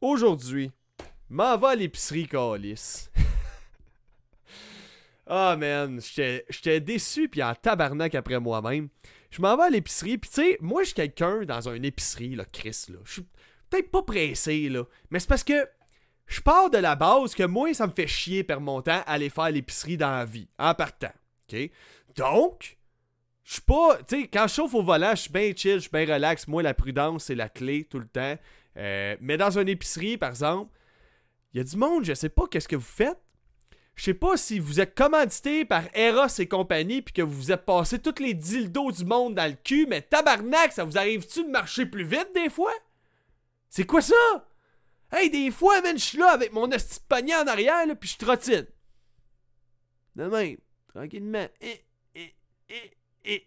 aujourd'hui, m'en va à l'épicerie, Calis. Ah, man, j'étais déçu puis en tabarnak après moi-même. Je m'en vais à l'épicerie, puis tu sais, moi, je suis quelqu'un dans une épicerie, là, Chris, là. Je suis peut-être pas pressé, là, mais c'est parce que je pars de la base que moi, ça me fait chier perdre mon temps aller faire l'épicerie dans la vie, en partant. OK? Donc, je suis pas. Tu sais, quand je chauffe au volant, je suis bien chill, je suis bien relax. Moi, la prudence, c'est la clé tout le temps. Euh, mais dans une épicerie, par exemple, il y a du monde, je sais pas qu'est-ce que vous faites. Je sais pas si vous êtes commandité par Eros et compagnie puis que vous vous êtes passé tous les dildos du monde dans le cul, mais tabarnak, ça vous arrive-tu de marcher plus vite des fois? C'est quoi ça? Hey, des fois, je suis là avec mon esti de panier en arrière, là, puis je trottine. De même, tranquillement. Et, et, et, et.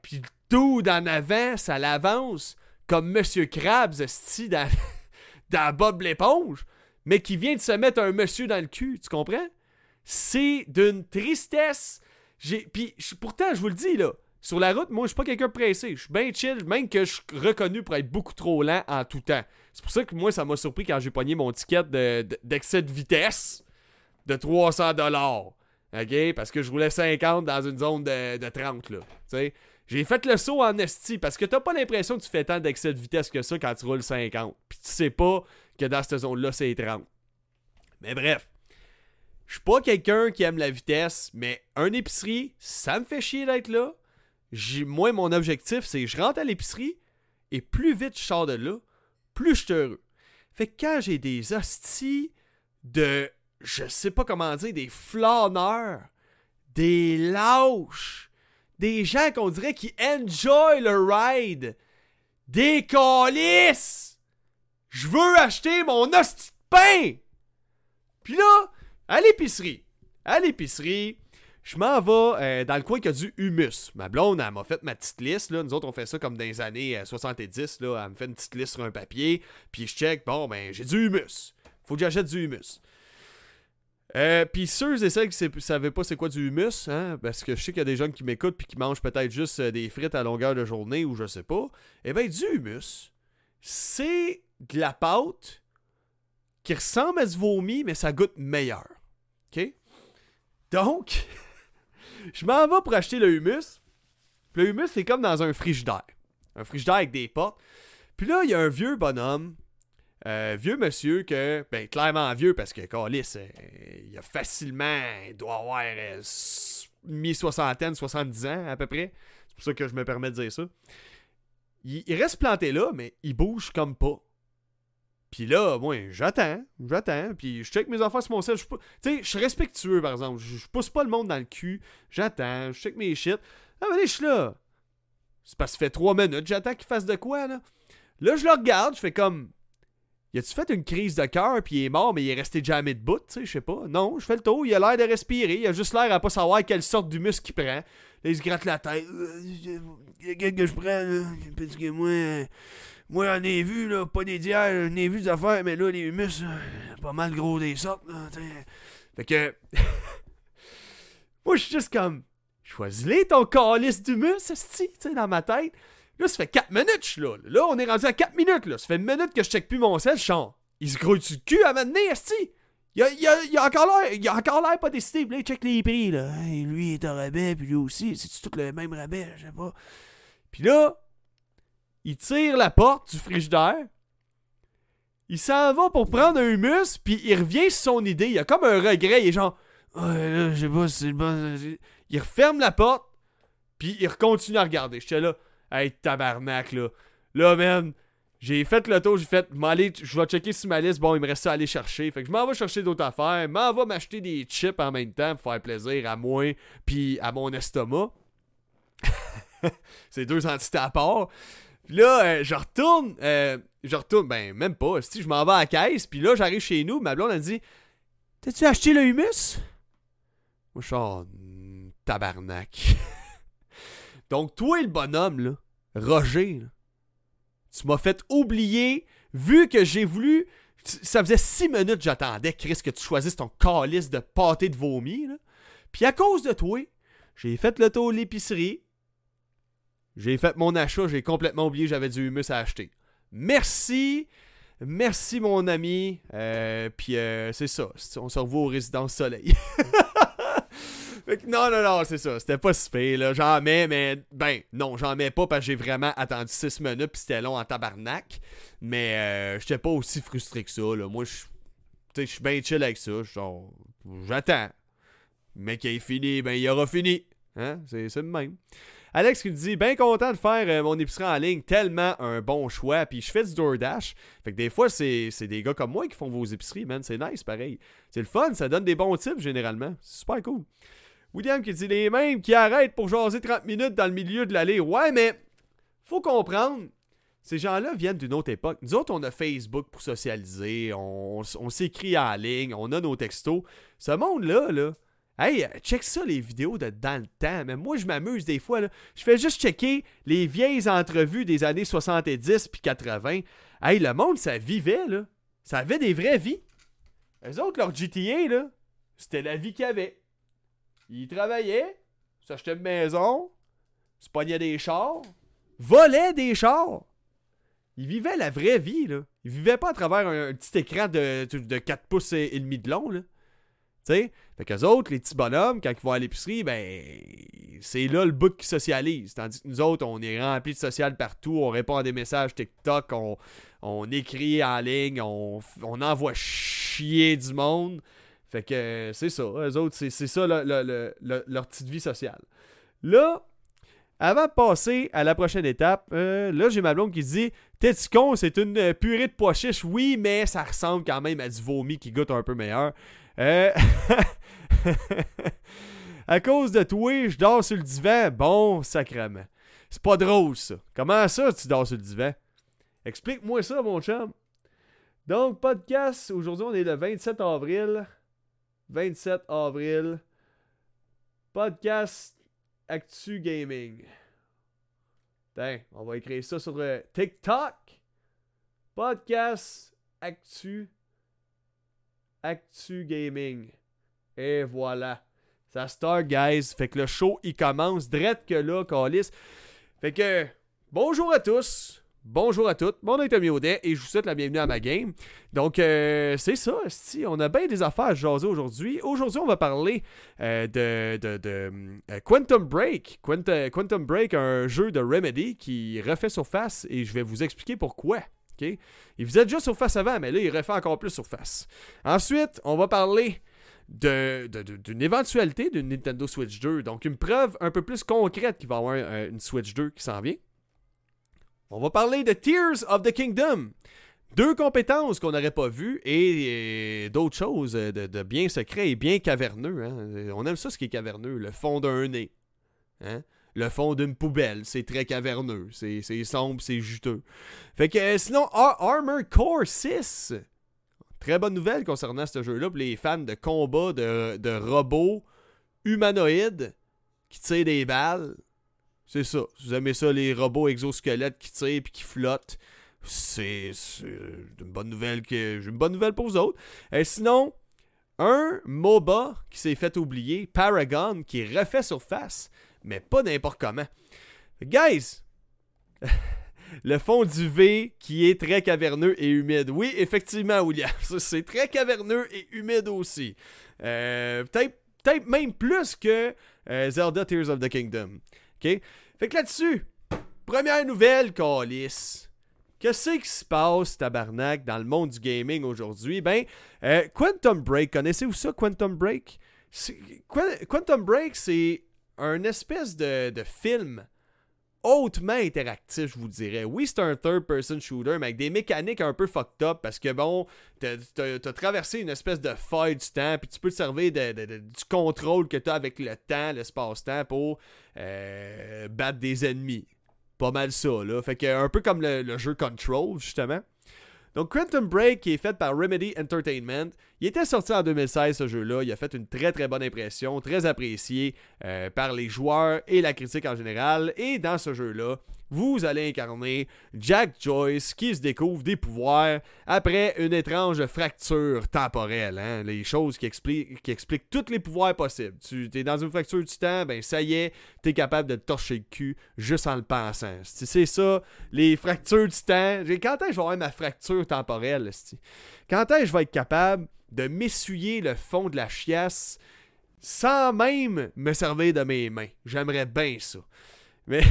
Puis le tout en avant, ça l'avance comme Monsieur Krabs, esti, dans, dans Bob l'éponge, mais qui vient de se mettre un monsieur dans le cul, tu comprends? C'est d'une tristesse. J'ai... Puis pourtant, je vous le dis, là, sur la route, moi, je suis pas quelqu'un pressé. Je suis bien chill, même que je suis reconnu pour être beaucoup trop lent en tout temps. C'est pour ça que moi, ça m'a surpris quand j'ai pogné mon ticket de- de- d'excès de vitesse de 300 dollars. OK? Parce que je roulais 50 dans une zone de, de 30, là. Tu sais? J'ai fait le saut en esti parce que t'as pas l'impression que tu fais tant d'excès de vitesse que ça quand tu roules 50. Puis tu sais pas que dans cette zone-là, c'est 30. Mais bref. Je suis pas quelqu'un qui aime la vitesse, mais un épicerie, ça me fait chier d'être là. Moi, mon objectif, c'est je rentre à l'épicerie et plus vite je sors de là, plus je suis heureux. Fait que quand j'ai des hosties de, je sais pas comment dire, des flâneurs, des lâches, des gens qu'on dirait qui enjoy le ride, des calices, je veux acheter mon hostie de pain. Puis là, à l'épicerie, à l'épicerie, je m'en vais euh, dans le coin qui a du humus. Ma blonde, elle m'a fait ma petite liste. Là. Nous autres, on fait ça comme dans les années euh, 70. Là. Elle me fait une petite liste sur un papier. Puis je check, bon, ben, j'ai du humus. Faut que j'achète du humus. Euh, puis ceux et celles qui ne savaient pas c'est quoi du humus, hein, parce que je sais qu'il y a des gens qui m'écoutent puis qui mangent peut-être juste euh, des frites à longueur de journée ou je sais pas. Eh bien, du humus, c'est de la pâte qui ressemble à du vomi, mais ça goûte meilleur. OK? Donc, je m'en vais pour acheter le humus. Le humus, c'est comme dans un frigidaire. Un frigidaire avec des portes. Puis là, il y a un vieux bonhomme, euh, vieux monsieur que, ben clairement vieux parce que Calis, euh, il a facilement, il doit avoir euh, mi-soixantaine, 70 ans à peu près. C'est pour ça que je me permets de dire ça. Il, reste planté là, mais il bouge comme pas. Puis là, moi, j'attends, j'attends, puis je check mes affaires sur mon sel. Tu sais, je suis respectueux, par exemple. Je, pousse pas le monde dans le cul. J'attends, je check mes shit. Ah, mais je suis là. C'est parce que ça fait trois minutes, j'attends qu'il fasse de quoi, là. Là, je le regarde, je fais comme. Y a-tu fait une crise de cœur, puis il est mort, mais il est resté jamais debout, tu sais, je sais pas. Non, je fais le tour, il a l'air de respirer, il a juste l'air à pas savoir quelle sorte d'humus qu'il prend. Là, il se gratte la tête. Euh, Il y a que je prends, là, parce que moi. euh, moi, j'en ai vu, là, pas des dières, j'en ai vu des affaires, mais là, les humus, pas mal gros des sortes, là, t'sais. Fait que. moi, je suis juste comme. Choisis-les ton calice d'humus, tu sais, dans ma tête. Là, ça fait 4 minutes, là. Là, on est rendu à 4 minutes, là. Ça fait une minute que je check plus mon sel, je. Il se grouille du cul à m'amener, esti? Il a, il, a, a encore l'air, il a encore pas décidé. Puis là, il check les prix, là. Lui, il est en rabais, puis lui aussi. C'est-tu tout le même rabais? Je sais pas. Puis là, il tire la porte du frigidaire. Il s'en va pour prendre un humus, puis il revient sur son idée. Il a comme un regret. Il est genre, ouais, là, je sais pas c'est bon. Il referme la porte, puis il continue à regarder. J'étais là, hey, tabarnak, là. Là, man, j'ai fait le tour, j'ai fait, je vais checker sur ma liste. Bon, il me reste à aller chercher. Fait que je m'en vais chercher d'autres affaires. M'en vais m'acheter des chips en même temps pour faire plaisir à moi, puis à mon estomac. c'est deux entités à part. Puis là, euh, je retourne, euh, je retourne, ben même pas, si je m'en vais à la caisse, puis là, j'arrive chez nous, ma blonde a dit T'as-tu acheté le humus Moi, je suis en tabarnak. Donc, toi, le bonhomme, là, Roger, tu m'as fait oublier, vu que j'ai voulu. Ça faisait six minutes que j'attendais, Chris, que tu choisisses ton calice de pâté de vomi. Puis à cause de toi, j'ai fait le tour de l'épicerie, j'ai fait mon achat, j'ai complètement oublié j'avais du humus à acheter. Merci Merci, mon ami. Euh, puis euh, c'est ça. On se revoit au Résidence Soleil. non, non, non, c'est ça. C'était pas si pire, là. J'en mets, mais ben, non, j'en mets pas parce que j'ai vraiment attendu 6 minutes puis c'était long en tabarnak. Mais euh, j'étais pas aussi frustré que ça, là. Moi, je suis bien chill avec ça. Genre, j'attends. Mais qu'il ait fini, ben, il aura fini. Hein? C'est le même. Alex qui me dit bien content de faire euh, mon épicerie en ligne, tellement un bon choix. Puis je fais du DoorDash. Fait que des fois, c'est des gars comme moi qui font vos épiceries, man. C'est nice, pareil. C'est le fun, ça donne des bons tips généralement. C'est super cool. William qui dit les mêmes qui arrêtent pour jaser 30 minutes dans le milieu de l'allée. Ouais, mais faut comprendre. Ces gens-là viennent d'une autre époque. Nous autres, on a Facebook pour socialiser, on, s'écrit en ligne, on a nos textos. Ce monde-là, là, Hey, check ça, les vidéos de dans le temps. Mais moi, je m'amuse des fois. Là. Je fais juste checker les vieilles entrevues des années 70 puis 80. Hey, le monde, ça vivait, là. Ça avait des vraies vies. Les autres, leur GTA, là, c'était la vie qu'ils avaient. Ils travaillaient, s'achetaient une maison, se pognaient des chars, volaient des chars. Ils vivaient la vraie vie, là. Ils vivaient pas à travers un, petit écran de, de 4 pouces et demi de long, là. sais? Fait qu'eux autres, les petits bonhommes, quand ils vont à l'épicerie, ben, c'est là le bout qui socialise. Tandis que nous autres, on est rempli de social partout, on répond à des messages TikTok, on, écrit en ligne, on, envoie chier du monde. Fait que c'est ça. Eux autres, c'est ça leur petite vie sociale. Là, avant de passer à la prochaine étape, euh, là, j'ai ma blonde qui dit T'es con, c'est une purée de pois chiches. Oui, mais ça ressemble quand même à du vomi qui goûte un peu meilleur. Euh... à cause de toi, je dors sur le divan. Bon, sacrement. C'est pas drôle, ça. Comment ça, tu dors sur le divan? Explique-moi ça, mon chum. Donc, podcast, aujourd'hui, on est le 27 avril. 27 avril. Podcast Actu Gaming. Tiens, on va écrire ça sur le TikTok. Podcast Actu Actu Gaming. Et voilà. Ça start, guys. Fait que le show, il commence direct que là, Calis. Fait que, bonjour à tous. Bonjour à toutes, mon nom est Tommy Audet et je vous souhaite la bienvenue à ma game. Donc, euh, c'est ça, on a bien des affaires à jaser aujourd'hui. Aujourd'hui, on va parler euh, de, de, de euh, Quantum Break. Quantum Break, un jeu de Remedy qui refait surface et je vais vous expliquer pourquoi. Il faisait déjà surface avant, mais là, il refait encore plus surface. Ensuite, on va parler d'une éventualité d'une Nintendo Switch 2. Donc, une preuve un peu plus concrète qu'il va y avoir une Switch 2 qui s'en vient. On va parler de Tears of the Kingdom. Deux compétences qu'on n'aurait pas vues et, d'autres choses de, bien secret et bien caverneux. Hein. On aime ça ce qui est caverneux, le fond d'un nez. Hein le fond d'une poubelle. C'est très caverneux. C'est sombre, c'est juteux. Fait que euh, sinon, Armor Core 6. Très bonne nouvelle concernant ce jeu-là pour les fans de combat de, robots humanoïdes qui tirent des balles. C'est ça. Si vous aimez ça, les robots exosquelettes qui tirent et qui flottent, c'est une bonne nouvelle que une bonne nouvelle pour vous autres. Et sinon, un MOBA qui s'est fait oublier, Paragon, qui refait surface mais pas n'importe comment. Guys, le fond du V qui est très caverneux et humide. Oui, effectivement, William, c'est très caverneux et humide aussi. Euh, peut-être même plus que euh, Zelda Tears of the Kingdom. OK? Fait que là-dessus, première nouvelle, Calis. Qu'est-ce qui se passe, tabarnak, dans le monde du gaming aujourd'hui? Ben, euh, Quantum Break, connaissez-vous ça, Quantum Break? Quantum Break, c'est un espèce de, film hautement interactif, je vous dirais. Oui, c'est un third-person shooter, mais avec des mécaniques un peu fucked up parce que bon, t'as traversé une espèce de faille du temps, puis tu peux te servir du contrôle que t'as avec le temps, l'espace-temps pour euh, battre des ennemis. Pas mal ça, là. Fait que un peu comme le jeu Control, justement. Donc, Quantum Break, qui est fait par Remedy Entertainment, il était sorti en 2016 ce jeu-là. Il a fait une très très bonne impression, très apprécié euh, par les joueurs et la critique en général. Et dans ce jeu-là, vous allez incarner Jack Joyce qui se découvre des pouvoirs après une étrange fracture temporelle. Hein? Les choses qui expliquent, tous les pouvoirs possibles. Tu es dans une fracture du temps, ben ça y est, tu es capable de torcher le cul juste en le pensant. C'est ça, les fractures du temps. Quand est-ce que je vais avoir ma fracture temporelle? Quand est-ce que je vais être capable de m'essuyer le fond de la chiasse sans même me servir de mes mains? J'aimerais bien ça. Mais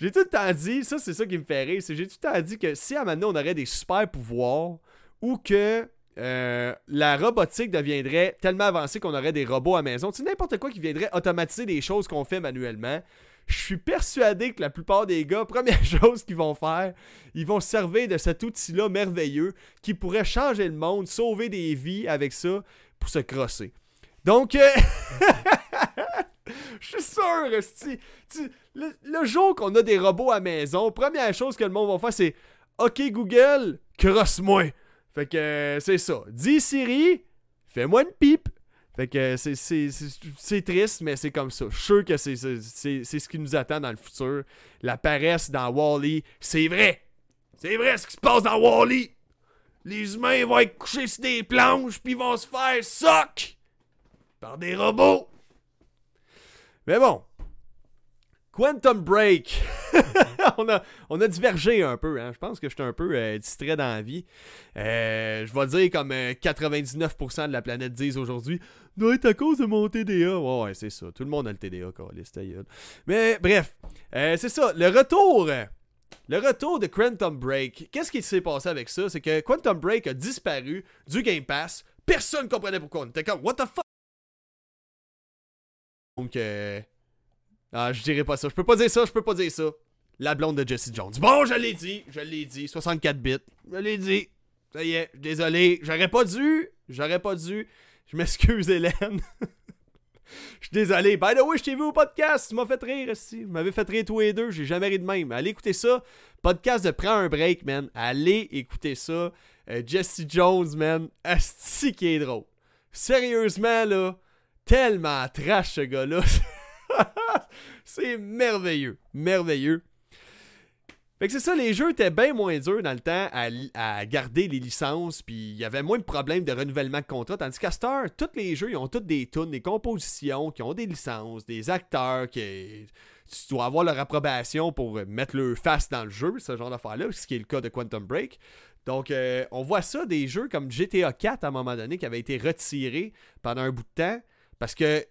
j'ai tout le temps dit, ça c'est ça qui me fait rire, c'est j'ai tout le temps dit que si à maintenant on aurait des super pouvoirs ou que euh, la robotique deviendrait tellement avancée qu'on aurait des robots à maison, tu n'importe quoi qui viendrait automatiser des choses qu'on fait manuellement. Je suis persuadé que la plupart des gars, première chose qu'ils vont faire, ils vont se servir de cet outil-là merveilleux qui pourrait changer le monde, sauver des vies avec ça pour se crosser. Donc, euh, Je suis sûr, le, jour qu'on a des robots à maison, première chose que le monde va faire, c'est OK Google, crosse-moi. Fait que euh, c'est ça. Dis Siri, fais-moi une pipe. Fait que c'est triste, mais c'est comme ça. Je suis sûr que c'est ce qui nous attend dans le futur. La paresse dans Wally, c'est vrai. C'est vrai ce qui se passe dans Wally. Les humains vont être couchés sur des planches, puis vont se faire soc par des robots. Mais bon. Quantum Break. on, a, on a divergé un peu. Hein. Je pense que j'étais un peu euh, distrait dans la vie. Euh, je vais dire comme 99% euh, de la planète disent aujourd'hui doit être à cause de mon TDA. Ouais, c'est ça. Tout le monde a le TDA, Mais bref, c'est ça. Le retour. Le retour de Quantum Break. Qu'est-ce qui s'est passé avec ça? C'est que Quantum Break a disparu du Game Pass. Personne ne comprenait pourquoi. On était comme, what the fuck? Donc, euh... ah, je dirais pas ça. Je peux pas dire ça, je peux pas dire ça. La blonde de Jesse Jones. Bon, je l'ai dit, je l'ai dit. 64 bits. Je l'ai dit. Ça y est, désolé. J'aurais pas dû. J'aurais pas dû. Je m'excuse, Hélène. Je suis désolé. By the way, je t'ai vu au podcast. Tu m'as fait rire aussi. Vous m'avez fait rire tous les deux. J'ai jamais ri de même. Allez écouter ça. Podcast de Prends un break, man. Allez écouter ça. Euh, Jesse Jones, man. Asti qui est drôle. Sérieusement, là tellement trash ce gars-là. c'est merveilleux. Merveilleux. Fait que c'est ça, les jeux étaient bien moins durs dans le temps à, garder les licences, puis il y avait moins de problèmes de renouvellement de contrat. Tandis qu'à Star, tous les jeux, ils ont toutes des tunes, des compositions, qui ont des licences, des acteurs, qui tu dois avoir leur approbation pour mettre leur face dans le jeu, ce genre d'affaires-là, ce qui est le cas de Quantum Break. Donc, euh, on voit ça des jeux comme GTA 4 à un moment donné qui avait été retiré pendant un bout de temps. Parce que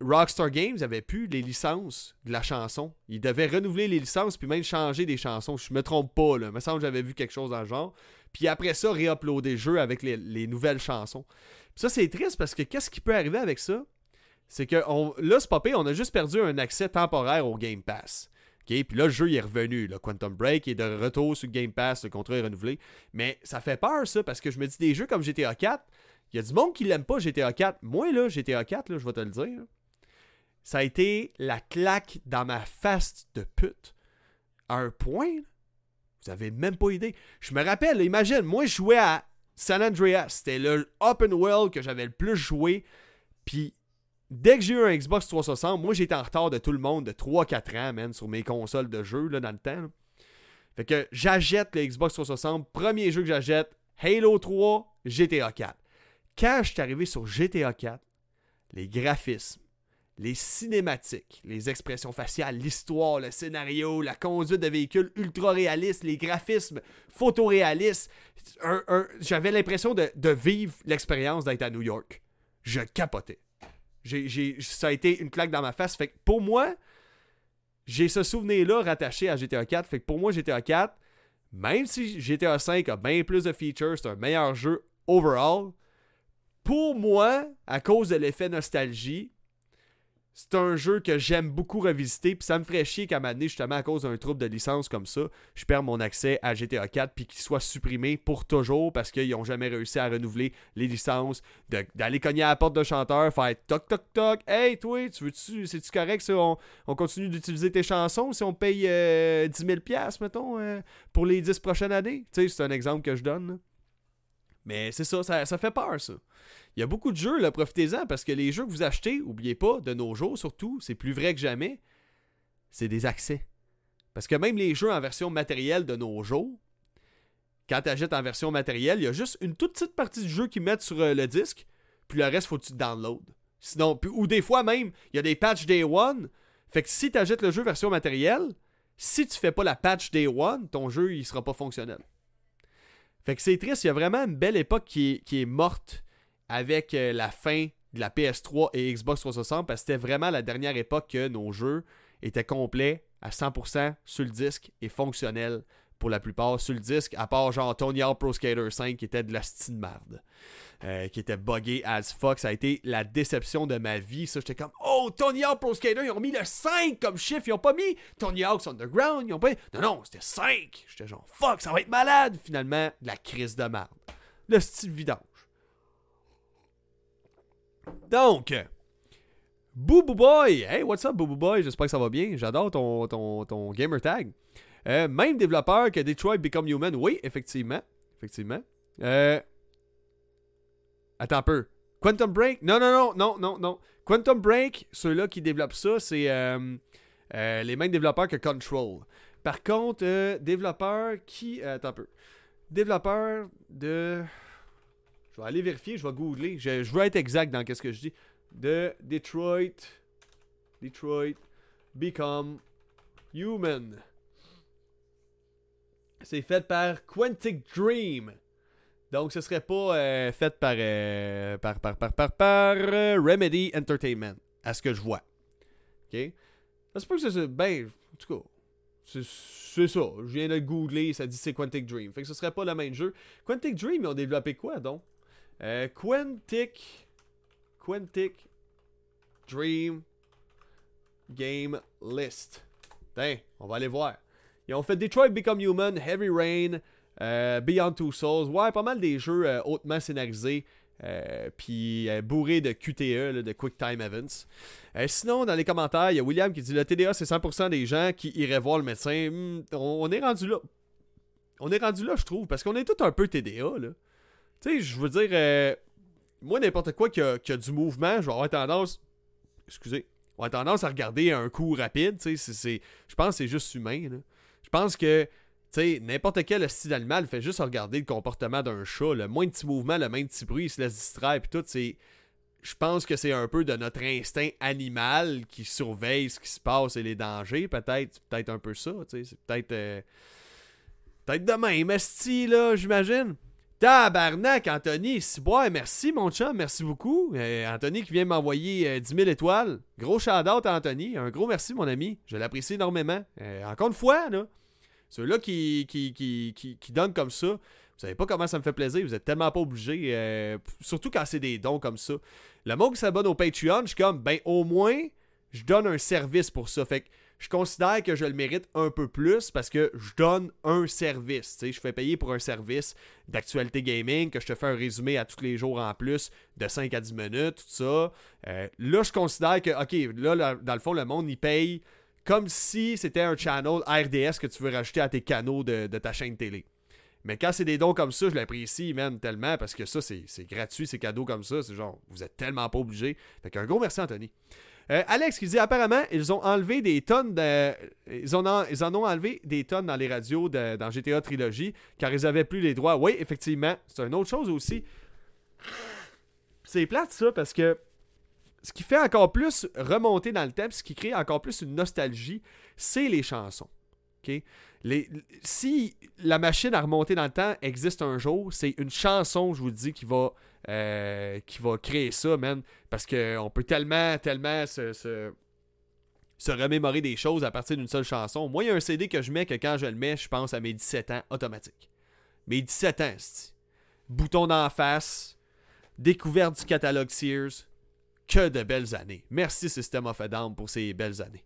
Rockstar Games avait plus les licences de la chanson. Ils devaient renouveler les licences puis même changer des chansons. Je me trompe pas, là. Il me semble que j'avais vu quelque chose dans le genre. Puis après ça, réuploader le jeu avec les, nouvelles chansons. ça, c'est triste parce que qu'est-ce qui peut arriver avec ça? C'est que là, c'est pas on a juste perdu un accès temporaire au Game Pass. Puis là, le jeu est revenu. Le Quantum Break est de retour sur Game Pass, le contrat est renouvelé. Mais ça fait peur, ça, parce que je me dis des jeux comme GTA 4, il y a du monde qui l'aime pas GTA 4. Moi, là, GTA 4, là, je vais te le dire. Ça a été la claque dans ma face de pute. À un point, vous avez même pas idée. Je me rappelle, imagine, moi, je jouais à San Andreas. C'était le open world que j'avais le plus joué. Puis, dès que j'ai eu un Xbox 360, moi, j'étais en retard de tout le monde de 3-4 ans, man, sur mes consoles de jeux, là, dans le temps. Fait que j'achète le Xbox 360. Premier jeu que j'achète, Halo 3, GTA 4 quand je suis arrivé sur GTA 4, les graphismes, les cinématiques, les expressions faciales, l'histoire, le scénario, la conduite de véhicules ultra réalistes, les graphismes photoréalistes, j'avais l'impression de, vivre l'expérience d'être à New York. Je capotais. ça a été une claque dans ma face. Fait que pour moi, j'ai ce souvenir-là rattaché à GTA 4. Fait que pour moi, GTA 4, même si GTA 5 a bien plus de features, c'est un meilleur jeu overall, pour moi, à cause de l'effet nostalgie, c'est un jeu que j'aime beaucoup revisiter, puis ça me ferait chier qu'à un justement, à cause d'un trouble de licence comme ça, je perds mon accès à GTA 4 puis qu'il soit supprimé pour toujours parce qu'ils n'ont jamais réussi à renouveler les licences, d'aller cogner à la porte d'un chanteur, faire toc toc toc, hey toi, tu veux-tu, c'est-tu correct si on, continue d'utiliser tes chansons si on paye 10 000$, mettons, euh, pour les 10 prochaines années? Tu sais, c'est un exemple que je donne. Mais c'est ça, ça, fait peur, ça. Il y a beaucoup de jeux, là, profitez-en, parce que les jeux que vous achetez, oubliez pas, de nos jours surtout, c'est plus vrai que jamais, c'est des accès. Parce que même les jeux en version matérielle de nos jours, quand tu achètes en version matérielle, il y a juste une toute petite partie du jeu qu'ils mettent sur euh, le disque, puis le reste, faut que tu download. Sinon, ou des fois même, il y a des patchs Day One. Fait que si tu achètes le jeu version matérielle, si tu fais pas la patch Day One, ton jeu, il sera pas fonctionnel. Fait que c'est triste, il y a vraiment une belle époque qui est, morte avec euh, la fin de la PS3 et Xbox 360 parce que c'était vraiment la dernière époque que nos jeux étaient complets à 100% sur le disque et fonctionnels pour la plupart sur le disque, à part genre Tony Hawk Pro Skater 5 qui était de la style merde. Euh, qui était buggé as fuck. Ça a été la déception de ma vie. Ça, j'étais comme Oh, Tony Hawk Pro Skater, ils ont mis le 5 comme chiffre. Ils ont pas mis Tony Hawk's Underground. Ils ont pas. Non, non, c'était 5. J'étais genre Fuck, ça va être malade. Finalement, la crise de merde. Le style vidange. Donc, Booboo Boy. Hey, what's up, Booboo Boy? J'espère que ça va bien. J'adore ton, ton, ton gamer tag. Euh, même développeur que Detroit Become Human. Oui, effectivement. Effectivement. Euh... Attends un peu. Quantum Break? Non, non, non, non, non, non. Quantum Break, ceux-là qui développent ça, c'est euh, euh, les mêmes développeurs que Control. Par contre, développeur qui. attends un peu. Développeur de. Je vais aller vérifier, je vais googler. Je, je veux être exact dans ce que je dis. De Detroit. Detroit Become Human. C'est fait par Quantic Dream. Donc, ce serait pas euh, fait par, euh, par, par, par, par, par euh, Remedy Entertainment, à ce que je vois. OK? Ça se peut que c'est. Ben, en tout cas, c'est ça. Je viens de googler, ça dit c'est Quantic Dream. Fait que ce serait pas le même jeu. Quantic Dream, ils ont développé quoi donc? Quantic. Quantic Dream Game List. Tiens, on va aller voir. Ils ont fait Detroit Become Human, Heavy Rain, euh, Beyond Two Souls. Ouais, pas mal des jeux euh, hautement scénarisés. Euh, puis bourrés de QTE, de Quick Time Events. sinon, dans les commentaires, il y a William qui dit le TDA, c'est 100% des gens qui iraient voir le médecin. Hmm, on, est rendu là. On est rendu là, je trouve, parce qu'on est tout un peu TDA. là. Tu sais, je veux dire, moi, n'importe quoi qui a, du mouvement, je vais avoir tendance. Excusez. On a tendance à regarder un coup rapide. Tu sais, je pense que c'est juste humain. Là. Je pense que tu n'importe quel style animal fait juste regarder le comportement d'un chat. Le moins de petits mouvements, le moins de petits bruits, il se laisse distraire, puis tout, c'est. Je pense que c'est un peu de notre instinct animal qui surveille ce qui se passe et les dangers, peut-être. Peut-être un peu ça, tu sais. C'est peut-être. Euh, peut-être de même, esti, là, j'imagine. Tabarnak, Anthony, bois, merci mon chat, merci beaucoup. Euh, Anthony qui vient m'envoyer 10 euh, 000 étoiles. Gros shout-out Anthony, un gros merci mon ami, je l'apprécie énormément. encore une fois, là, ceux-là qui, qui, qui, qui, donnent comme ça, vous savez pas comment ça me fait plaisir, vous êtes tellement pas obligés, euh, surtout quand c'est des dons comme ça. Le monde qui s'abonne au Patreon, je suis comme, ben au moins, je donne un service pour ça. Fait que je considère que je le mérite un peu plus parce que je donne un service. Je fais payer pour un service d'actualité gaming, que je te fais un résumé à tous les jours en plus de 5 à 10 minutes, tout ça. Euh, là, je considère que, ok, là, dans le fond, le monde, il paye comme si c'était un channel RDS que tu veux rajouter à tes canaux de, ta chaîne télé. Mais quand c'est des dons comme ça, je l'apprécie même tellement parce que ça, c'est gratuit, c'est cadeau comme ça. C'est genre, vous êtes tellement pas obligé. Fait qu'un gros merci, Anthony. Euh, Alex qui dit apparemment, ils ont enlevé des tonnes de. Ils, ont ils en ont enlevé des tonnes dans les radios dans GTA Trilogy car ils avaient plus les droits. Oui, effectivement. C'est une autre chose aussi. C'est plate ça parce que ce qui fait encore plus remonter dans le temps, ce qui crée encore plus une nostalgie, c'est les chansons. Si la machine à remonter dans le temps existe un jour, c'est une chanson, je vous dis, qui va, euh, créer ça, man. Parce qu'on peut tellement, tellement se, se, remémorer des choses à partir d'une seule chanson. Moi, il y a un CD que je mets que quand je le mets, je pense à mes 17 ans automatique. Mes 17 ans, c'est bouton d'en face, découverte du catalogue Sears, que de belles années. Merci System of a Down pour ces belles années.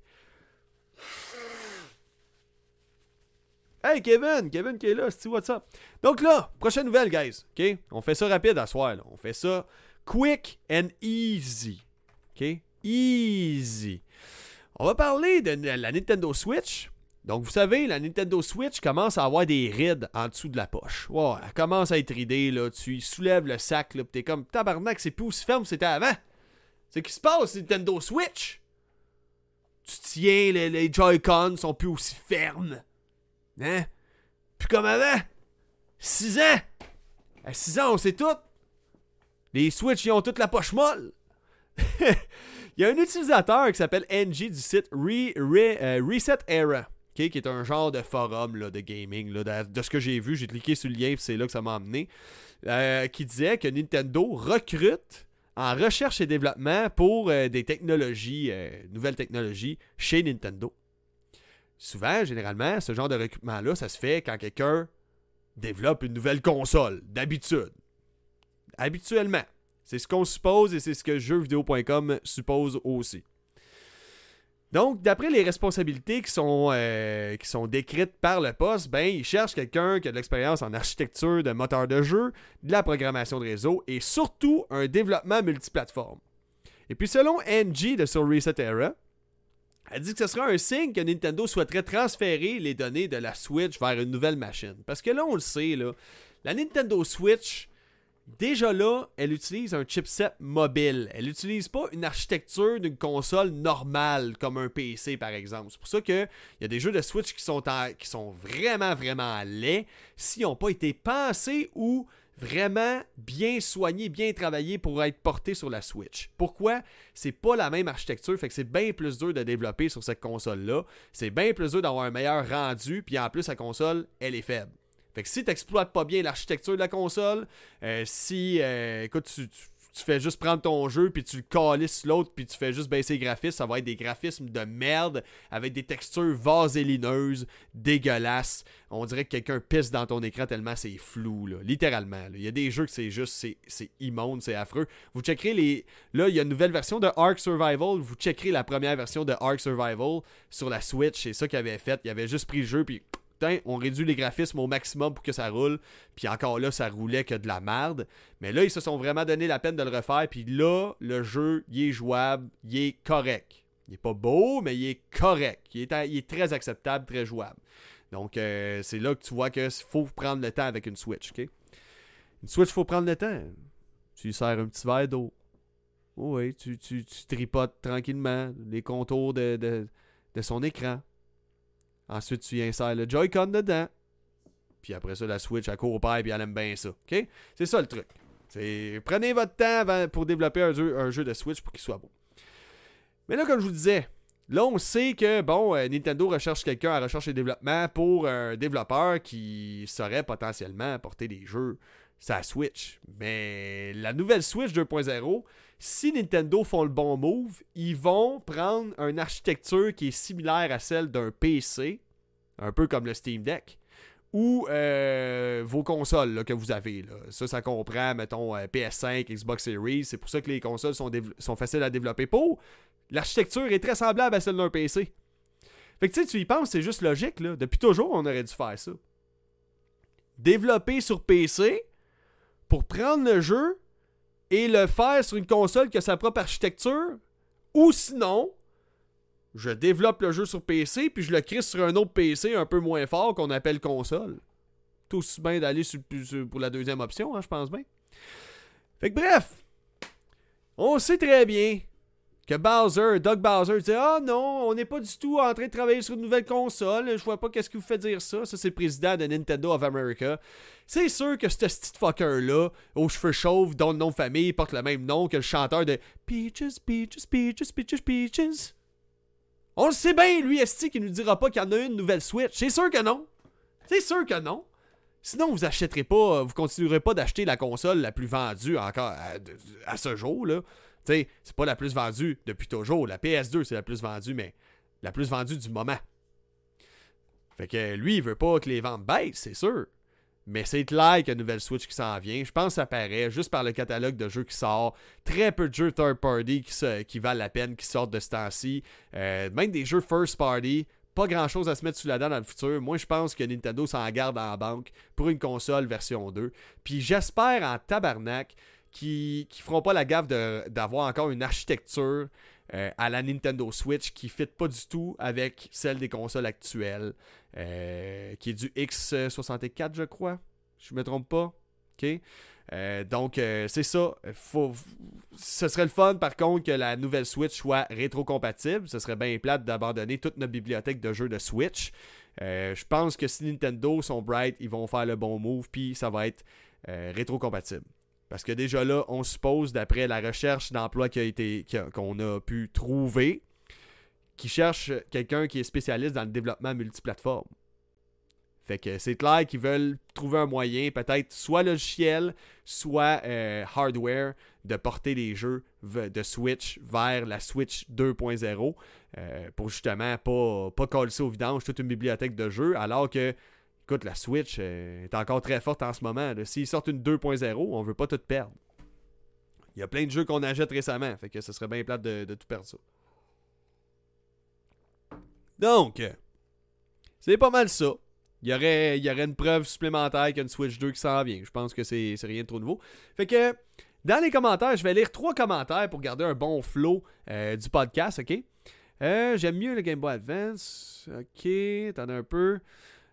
Hey Kevin, Kevin qui est là, c'est what's up? Donc là, prochaine nouvelle, guys. OK? On fait ça rapide à soir. On fait ça quick and easy. OK? Easy. On va parler de la Nintendo Switch. Donc, vous savez, la Nintendo Switch commence à avoir des rides en dessous de la poche. Ouais, elle commence à être ridée, là. Tu soulèves le sac, là, t'es comme tabarnak, c'est plus aussi ferme c'était avant. C'est qui se passe, Nintendo Switch? Tu tiens, les, Joy-Con sont plus aussi fermes. Hein? Plus comme avant. 6 ans. À 6 ans, on sait tout. Les Switch, ils ont toute la poche molle. Il y a un utilisateur qui s'appelle NG du site euh, Reset Era, qui est un genre de forum là, de gaming. Là, de, ce que j'ai vu, j'ai cliqué sur le lien c'est là que ça m'a amené. Euh, qui disait que Nintendo recrute en recherche et développement pour euh, des technologies, nouvelles technologies chez Nintendo. Souvent, généralement, ce genre de recrutement-là, ça se fait quand quelqu'un développe une nouvelle console, d'habitude. Habituellement. C'est ce qu'on suppose et c'est ce que jeuxvideo.com suppose aussi. Donc, d'après les responsabilités qui sont, euh, qui sont décrites par le poste, ben, il cherche quelqu'un qui a de l'expérience en architecture de moteur de jeu, de la programmation de réseau et surtout un développement multiplateforme. Et puis, selon NG de sur Reset Era, elle dit que ce sera un signe que Nintendo souhaiterait transférer les données de la Switch vers une nouvelle machine. Parce que là, on le sait, la Nintendo Switch, Déjà là, elle utilise un chipset mobile. Elle n'utilise pas une architecture d'une console normale comme un PC par exemple. C'est pour ça qu'il y a des jeux de Switch qui sont, vraiment vraiment laids s'ils n'ont pas été pensés ou vraiment bien soignés, bien travaillés pour être portés sur la Switch. Pourquoi? C'est pas la même architecture, fait que c'est bien plus dur de développer sur cette console-là. C'est bien plus dur d'avoir un meilleur rendu, puis en plus la console, elle est faible. Fait que si tu n'exploites pas bien l'architecture de la console, euh, si, euh, écoute, tu, fais juste prendre ton jeu, puis tu le calisses l'autre, puis tu fais juste baisser les graphismes, ça va être des graphismes de merde, avec des textures vaselineuses, dégueulasses. On dirait que quelqu'un pisse dans ton écran tellement c'est flou, là. littéralement. Il y a des jeux que c'est juste, c'est immonde, c'est affreux. Vous checkerez les... Là, il y a une nouvelle version de Ark Survival, vous checkerez la première version de Ark Survival sur la Switch, c'est ça qu'il avait fait. Il avait juste pris le jeu, puis on réduit les graphismes au maximum pour que ça roule. Puis encore là, ça roulait que de la merde. Mais là, ils se sont vraiment donné la peine de le refaire. Puis là, le jeu, il est jouable, il est correct. Il est pas beau, mais il est correct. Il est, très acceptable, très jouable. Donc, euh, c'est là que tu vois qu'il faut prendre le temps avec une Switch. ok? Une Switch, il faut prendre le temps. Tu lui sers un petit verre d'eau. oui, tu, tripotes tranquillement les contours de son écran. Ensuite, tu y insères le Joy-Con dedans. Puis après ça, la Switch, elle court et elle aime bien ça. OK? C'est ça le truc. Prenez votre temps pour développer un jeu, un jeu de Switch pour qu'il soit beau. Mais là, comme je vous disais, là, on sait que, bon, euh, Nintendo recherche quelqu'un à recherche et développement pour un développeur qui saurait potentiellement apporter des jeux sa Switch. Mais la nouvelle Switch 2.0, si Nintendo font le bon move, ils vont prendre une architecture qui est similaire à celle d'un PC, un peu comme le Steam Deck, ou euh, vos consoles que vous avez. Ça, ça comprend, mettons, euh, PS5, Xbox Series. C'est pour ça que les consoles sont, faciles à développer pour. L'architecture est très semblable à celle d'un PC. Fait que tu tu y penses, c'est juste logique. Depuis toujours, on aurait dû faire ça. Développer sur PC pour prendre le jeu et le faire sur une console qui a sa propre architecture. Ou sinon, je développe le jeu sur PC puis je le crée sur un autre PC un peu moins fort qu'on appelle console. Tout aussi bien d'aller pour la deuxième option, hein, je pense bien. Fait que bref, on sait très bien que Bowser, Doug Bowser, dit Ah non, on n'est pas du tout en train de travailler sur une nouvelle console. Je vois pas qu'est-ce qui vous fait dire ça. Ça, c'est le président de Nintendo of America. C'est sûr que ce petit fucker-là, aux cheveux chauves, dont le nom de famille porte le même nom que le chanteur de Peaches, Peaches, Peaches, Peaches, Peaches. On le sait bien, lui, Esti, qui nous dira pas qu'il y en a une nouvelle Switch? C'est sûr que non. C'est sûr que non. Sinon, vous achèterez pas, vous continuerez pas d'acheter la console la plus vendue encore à, à ce jour, là c'est pas la plus vendue depuis toujours. La PS2, c'est la plus vendue, mais la plus vendue du moment. Fait que lui, il veut pas que les ventes baissent, c'est sûr. Mais c'est clair qu'il nouvelle Switch qui s'en vient. Je pense que ça paraît juste par le catalogue de jeux qui sort. Très peu de jeux third party qui, qui valent la peine, qui sortent de ce temps-ci. Euh, même des jeux first party. Pas grand chose à se mettre sous la dent dans le futur. Moi, je pense que Nintendo s'en garde en banque pour une console version 2. Puis j'espère en tabarnak qui ne feront pas la gaffe d'avoir encore une architecture euh, à la Nintendo Switch qui ne fit pas du tout avec celle des consoles actuelles, euh, qui est du X64, je crois. Je me trompe pas. OK? Euh, donc, c'est ça. Faut, ce serait le fun, par contre, que la nouvelle Switch soit rétro-compatible. Ce serait bien plate d'abandonner toute notre bibliothèque de jeux de Switch. je pense que si Nintendo sont bright, ils vont faire le bon move, puis ça va être rétro-compatible. Parce que déjà là, on suppose, d'après la recherche d'emploi a qu'on a pu trouver, qui cherche quelqu'un qui est spécialiste dans le développement multiplateforme. Fait que c'est clair qu'ils veulent trouver un moyen, peut-être soit logiciel, soit euh, hardware, de porter les jeux de Switch vers la Switch 2.0 euh, pour justement pas, pas coller ça au vidange toute une bibliothèque de jeux, alors que, écoute, la Switch euh, est encore très forte en ce moment. S'ils sortent une 2.0, on veut pas tout perdre. Il y a plein de jeux qu'on achète récemment, fait que ce serait bien plate de, tout perdre ça. Donc, c'est pas mal ça. Il y, aurait, il y aurait une preuve supplémentaire qu'il Switch 2 qui s'en vient. Je pense que c'est rien de trop nouveau. Fait que dans les commentaires, je vais lire trois commentaires pour garder un bon flow euh, du podcast, ok? Euh, j'aime mieux le Game Boy Advance. Ok, attendez un peu.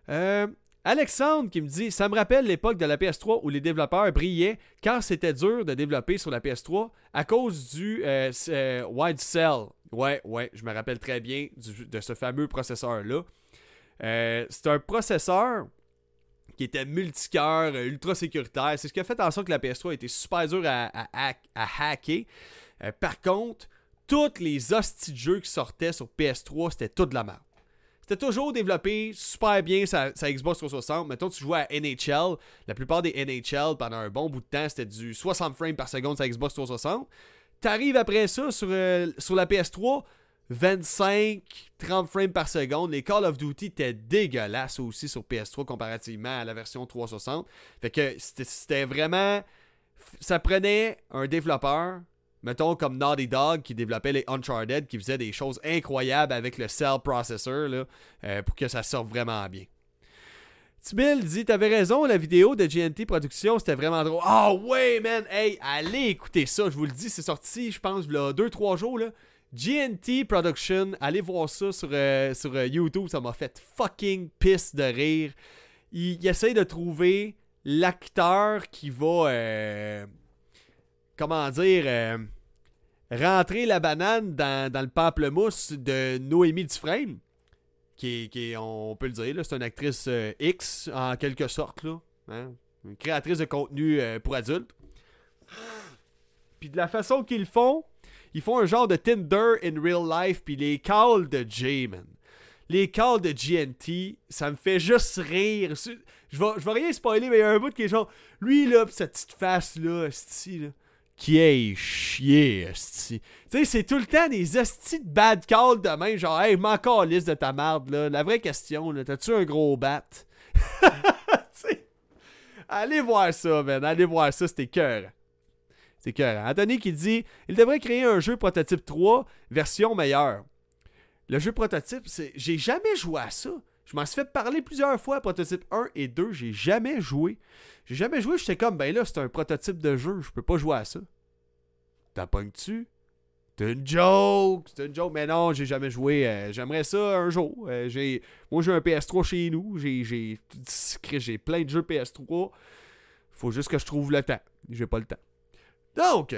Euh, Alexandre qui me dit Ça me rappelle l'époque de la PS3 où les développeurs brillaient car c'était dur de développer sur la PS3 à cause du Wide Cell. Ouais, ouais, je me rappelle très bien de ce fameux processeur-là. Euh, c'est un processeur qui était multicœur, euh, ultra sécuritaire. C'est ce qui a fait en sorte que la PS3 était super dure à, hacker. Euh, par contre, tous les hosties jeux qui sortaient sur PS3, c'était tout de la merde. C'était toujours développé super bien sa, Xbox 360. Mettons, tu jouais à NHL. La plupart des NHL, pendant un bon bout de temps, c'était du 60 frames par seconde sur Xbox 360. T'arrives après ça sur, sur la PS3, 25, 30 frames par seconde. Les Call of Duty étaient dégueulasses aussi sur PS3 comparativement à la version 360. Fait que c'était vraiment. Ça prenait un développeur, mettons comme Naughty Dog qui développait les Uncharted, qui faisait des choses incroyables avec le Cell Processor là, euh, pour que ça sorte vraiment bien. Tibil dit T'avais raison, la vidéo de GNT Production, c'était vraiment drôle. Ah oh, ouais, man, hey, allez écouter ça, je vous le dis, c'est sorti, je pense, il y a 2-3 jours, là. GNT Production, allez voir ça sur, euh, sur euh, YouTube, ça m'a fait fucking pisse de rire. Il, essaie de trouver l'acteur qui va, comment dire, rentrer la banane dans, le pamplemousse de Noémie Dufresne, qui qui on peut le dire, c'est une actrice X en quelque sorte, là, hein. une créatrice de contenu pour adultes. Puis de la façon qu'ils font, ils font un genre de Tinder in real life, puis les calls de J, man. Les calls de GNT, ça me fait juste rire. Je vais, je vais rien spoiler, mais il y a un bout qui est genre, lui là, pis cette petite face là, esti, là qui est chier. Tu sais, c'est tout le temps des estis de bad calls de même, genre, hey, m'en liste de ta merde, là. La vraie question, là, t'as-tu un gros bat? allez voir ça, man. Allez voir ça, c'était cœur. C'est que Anthony qui dit il devrait créer un jeu prototype 3 version meilleure. Le jeu prototype, c'est j'ai jamais joué à ça. Je m'en suis fait parler plusieurs fois prototype 1 et 2, j'ai jamais joué. J'ai jamais joué, j'étais comme ben là, c'est un prototype de jeu, je peux pas jouer à ça. T'as pas tu? C'est une joke, c'est une joke, mais non, j'ai jamais joué. Euh, j'aimerais ça un jour. Euh, j'ai, moi, j'ai un PS3 chez nous. J'ai, j'ai, j'ai plein de jeux PS3. Faut juste que je trouve le temps. J'ai pas le temps. Donc,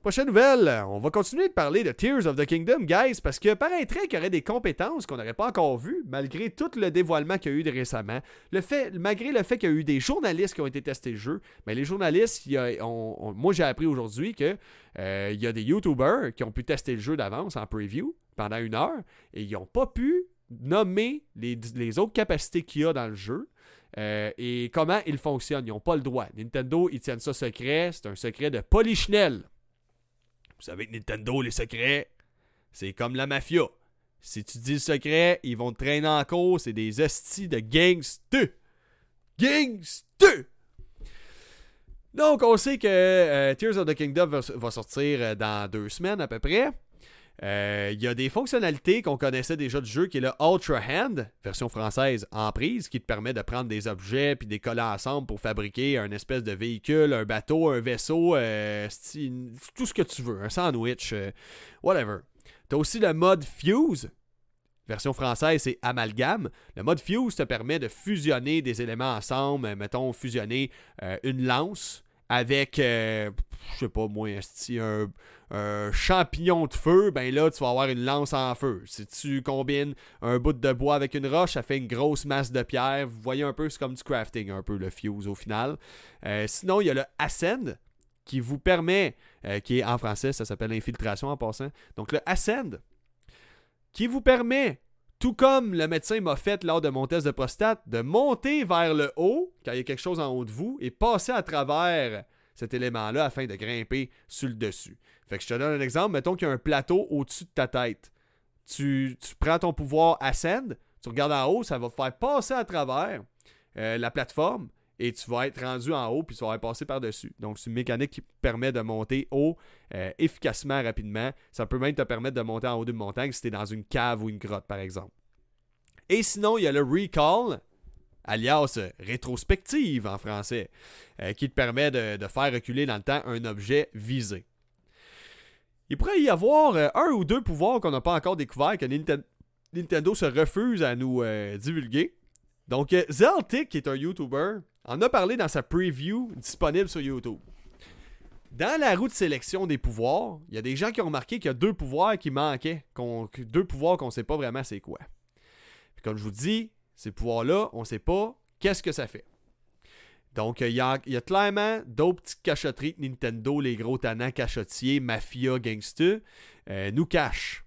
prochaine nouvelle, on va continuer de parler de Tears of the Kingdom, guys, parce que paraîtrait qu'il y aurait des compétences qu'on n'aurait pas encore vues, malgré tout le dévoilement qu'il y a eu récemment. Le fait, malgré le fait qu'il y a eu des journalistes qui ont été testés le jeu, mais les journalistes, moi j'ai appris aujourd'hui que euh, il y a des YouTubers qui ont pu tester le jeu d'avance en preview pendant une heure et ils n'ont pas pu nommer les, autres capacités qu'il y a dans le jeu. Euh, et comment ils fonctionnent. Ils n'ont pas le droit. Nintendo, ils tiennent ça secret. C'est un secret de polichinelle. Vous savez que Nintendo, les secrets, c'est comme la mafia. Si tu dis le secret, ils vont te traîner en cours. C'est des hosties de gangsters. Gangsters! Donc, on sait que euh, Tears of the Kingdom va sortir euh, dans deux semaines à peu près. Euh, il y a des fonctionnalités qu'on connaissait déjà du jeu qui est le Ultra Hand, version française en prise, qui te permet de prendre des objets puis des coller ensemble pour fabriquer un espèce de véhicule, un bateau, un vaisseau, euh, tout ce que tu veux, un sandwich, euh, whatever. Tu as aussi le mode Fuse. Version française, c'est amalgame. Le mode Fuse te permet de fusionner des éléments ensemble. Mettons, fusionner une lance avec, euh, je sais pas moi, un, un champignon de feu, ben là, tu vas avoir une lance en feu. Si tu combines un bout de bois avec une roche, ça fait une grosse masse de pierre. Vous voyez un peu, c'est comme du crafting, un peu le fuse au final. Euh, sinon, il y a le Ascend qui vous permet, euh, qui est en français, ça s'appelle infiltration en passant. Donc le Ascend qui vous permet tout comme le médecin m'a fait lors de mon test de prostate, de monter vers le haut, quand il y a quelque chose en haut de vous, et passer à travers cet élément-là afin de grimper sur le dessus. Fait que je te donne un exemple. Mettons qu'il y a un plateau au-dessus de ta tête. Tu, prends ton pouvoir Ascend, tu regardes en haut, ça va te faire passer à travers euh, la plateforme et tu vas être rendu en haut puis tu vas passer par-dessus. Donc, c'est une mécanique qui permet de monter haut euh, efficacement, rapidement. Ça peut même te permettre de monter en haut d'une montagne si tu es dans une cave ou une grotte, par exemple. Et sinon, il y a le recall, alias rétrospective en français, euh, qui te permet de, faire reculer dans le temps un objet visé. Il pourrait y avoir euh, un ou deux pouvoirs qu'on n'a pas encore découvert que Nintendo se refuse à nous divulguer. Donc, Zeltic, qui est un YouTuber, en a parlé dans sa preview disponible sur YouTube. Dans la roue de sélection des pouvoirs, il y a des gens qui ont remarqué qu'il y a deux pouvoirs qui manquaient, deux pouvoirs qu'on ne sait pas vraiment c'est quoi. comme je vous dis, ces pouvoirs-là, on ne sait pas qu'est-ce que ça fait. Donc, il y a, clairement d'autres petites cachotteries que Nintendo, les gros tannants cachotiers, mafia, gangsters, euh, nous cachent.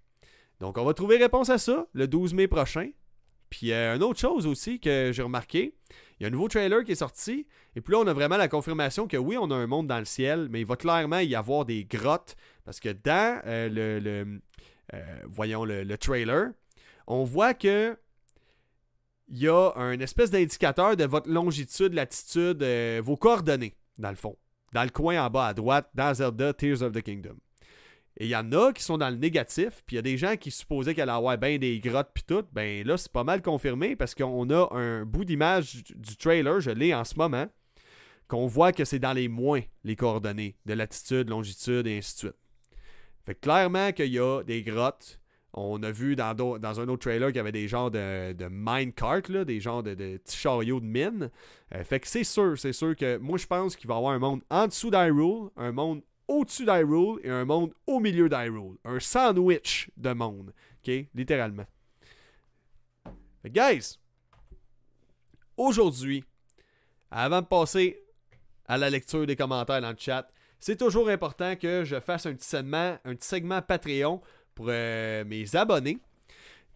Donc, on va trouver réponse à ça le 12 mai prochain. Puis, euh, une autre chose aussi que j'ai remarqué, il y a un nouveau trailer qui est sorti. Et puis là, on a vraiment la confirmation que oui, on a un monde dans le ciel, mais il va clairement y avoir des grottes. Parce que dans euh, le, euh, voyons le, trailer, on voit que il y a un espèce d'indicateur de votre longitude, latitude, euh, vos coordonnées, dans le fond. Dans le coin en bas à droite, dans Zelda Tears of the Kingdom. Et il y en a qui sont dans le négatif, puis il y a des gens qui supposaient qu'elle allait avoir bien des grottes puis tout. Ben là, c'est pas mal confirmé parce qu'on a un bout d'image du trailer, je l'ai en ce moment, qu'on voit que c'est dans les moins les coordonnées de latitude, longitude et ainsi de suite. Fait que clairement qu'il y a des grottes. On a vu dans, un autre trailer qu'il y avait des genres de, de minecart, des genres de, petits chariots de mine. Euh, fait que c'est sûr, c'est sûr que moi je pense qu'il va y avoir un monde en dessous d'Hyrule, un monde au-dessus d'Hyrule et un monde au milieu d'Hyrule. Un sandwich de monde. OK? Littéralement. guys, aujourd'hui, avant de passer à la lecture des commentaires dans le chat, c'est toujours important que je fasse un petit segment, un petit segment Patreon pour euh, mes abonnés.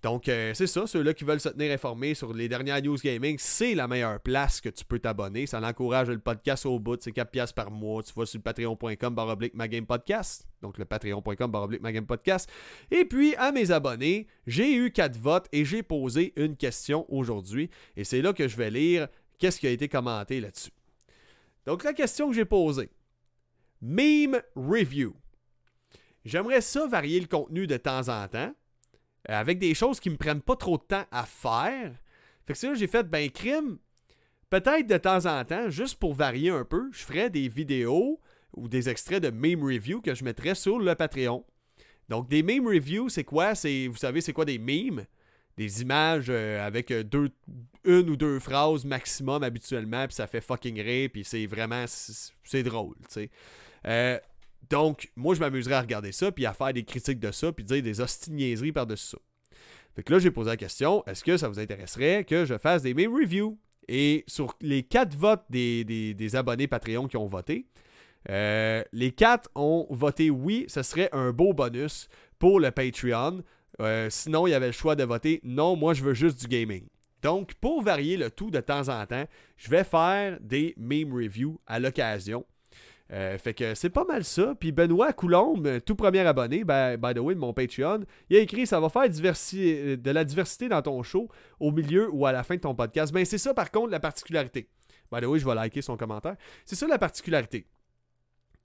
Donc, euh, c'est ça, ceux-là qui veulent se tenir informés sur les dernières news gaming, c'est la meilleure place que tu peux t'abonner. Ça encourage le podcast au bout, c'est 4$ par mois. Tu vas sur le patreon.com baroblique podcast. Donc, le patreon.com baroblique podcast. Et puis, à mes abonnés, j'ai eu 4 votes et j'ai posé une question aujourd'hui. Et c'est là que je vais lire qu'est-ce qui a été commenté là-dessus. Donc, la question que j'ai posée. Meme Review. J'aimerais ça varier le contenu de temps en temps. Euh, avec des choses qui me prennent pas trop de temps à faire. Fait que ça, j'ai fait, ben, crime, peut-être de temps en temps, juste pour varier un peu, je ferais des vidéos ou des extraits de meme review que je mettrais sur le Patreon. Donc, des meme reviews, c'est quoi? C'est, Vous savez, c'est quoi des memes? Des images euh, avec euh, deux, une ou deux phrases maximum habituellement, puis ça fait fucking rire, puis c'est vraiment. C'est drôle, tu sais. Donc, moi, je m'amuserais à regarder ça, puis à faire des critiques de ça, puis dire des hostiniaiseries par-dessus ça. Fait que là, j'ai posé la question est-ce que ça vous intéresserait que je fasse des meme reviews? Et sur les quatre votes des, abonnés Patreon qui ont voté, euh, les quatre ont voté oui, ce serait un beau bonus pour le Patreon. Euh, sinon, il y avait le choix de voter non, moi je veux juste du gaming. Donc, pour varier le tout de temps en temps, je vais faire des meme reviews à l'occasion. Euh, fait que c'est pas mal ça. Puis Benoît Coulombe, tout premier abonné, ben, by the way, de mon Patreon, il a écrit ça va faire euh, de la diversité dans ton show au milieu ou à la fin de ton podcast. Ben c'est ça par contre la particularité. By the way, je vais liker son commentaire. C'est ça la particularité.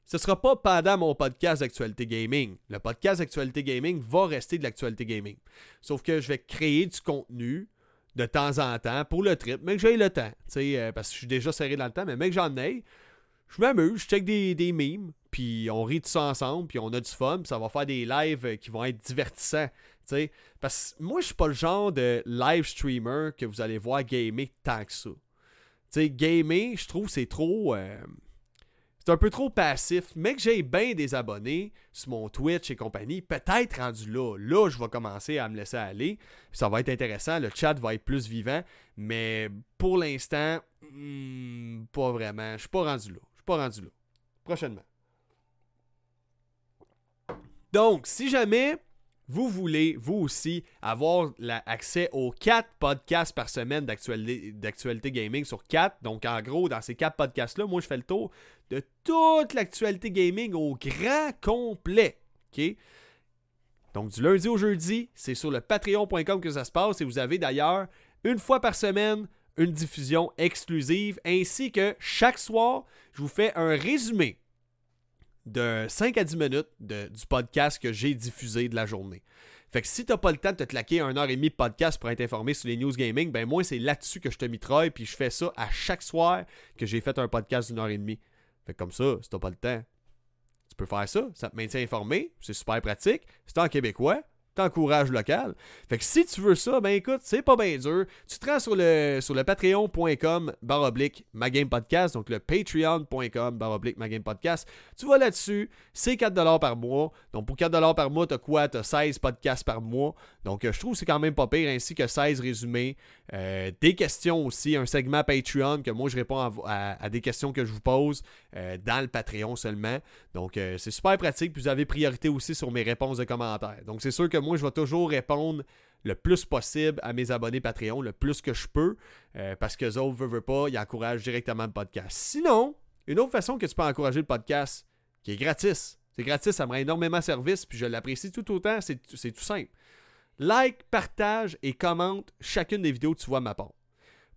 Ce sera pas pendant mon podcast d'actualité gaming. Le podcast d'actualité gaming va rester de l'actualité gaming. Sauf que je vais créer du contenu de temps en temps pour le trip, mais que j'ai le temps. Euh, parce que je suis déjà serré dans le temps, mais mec, j'en ai je m'amuse, je check des, des memes, puis on rit tout ça ensemble, puis on a du fun, puis ça va faire des lives euh, qui vont être divertissants. Parce que moi, je suis pas le genre de live streamer que vous allez voir gamer tant que ça. gamer, je trouve c'est trop. Euh, c'est un peu trop passif. Mais que j'ai bien des abonnés sur mon Twitch et compagnie, peut-être rendu là. Là, je vais commencer à me laisser aller. Ça va être intéressant. Le chat va être plus vivant. Mais pour l'instant, hmm, pas vraiment. Je suis pas rendu là. Pas rendu là. Prochainement. Donc, si jamais vous voulez, vous aussi, avoir accès aux 4 podcasts par semaine d'actualité gaming sur 4. Donc, en gros, dans ces 4 podcasts-là, moi, je fais le tour de toute l'actualité gaming au grand complet. OK? Donc, du lundi au jeudi, c'est sur le patreon.com que ça se passe. Et vous avez d'ailleurs, une fois par semaine, une diffusion exclusive, ainsi que chaque soir, je vous fais un résumé de 5 à 10 minutes du podcast que j'ai diffusé de la journée. Fait que si t'as pas le temps de te claquer heure et demie de podcast pour être informé sur les news gaming, ben moi c'est là-dessus que je te mitraille, puis je fais ça à chaque soir que j'ai fait un podcast d'une heure et demie. Fait que comme ça, si t'as pas le temps, tu peux faire ça, ça te maintient informé, c'est super pratique, c'est en québécois, t'encourages local. Fait que si tu veux ça, ben écoute, c'est pas bien dur. Tu te rends sur le, sur le patreon.com baroblique podcast, donc le patreon.com baroblique podcast. Tu vas là-dessus, c'est 4$ par mois. Donc pour 4$ par mois, t'as quoi? T'as 16 podcasts par mois. Donc euh, je trouve que c'est quand même pas pire, ainsi que 16 résumés. Euh, des questions aussi, un segment Patreon que moi je réponds à, des questions que je vous pose euh, dans le Patreon seulement. Donc c'est super pratique, puis vous avez priorité aussi sur mes réponses de commentaires. Donc c'est sûr que moi, je vais toujours répondre le plus possible à mes abonnés Patreon, le plus que je peux, euh, parce que autres ne veulent pas, ils encouragent directement le podcast. Sinon, une autre façon que tu peux encourager le podcast, qui est gratis, c'est gratis, ça me rend énormément service, puis je l'apprécie tout autant, c'est tout simple. Like, partage et commente chacune des vidéos que tu vois ma part.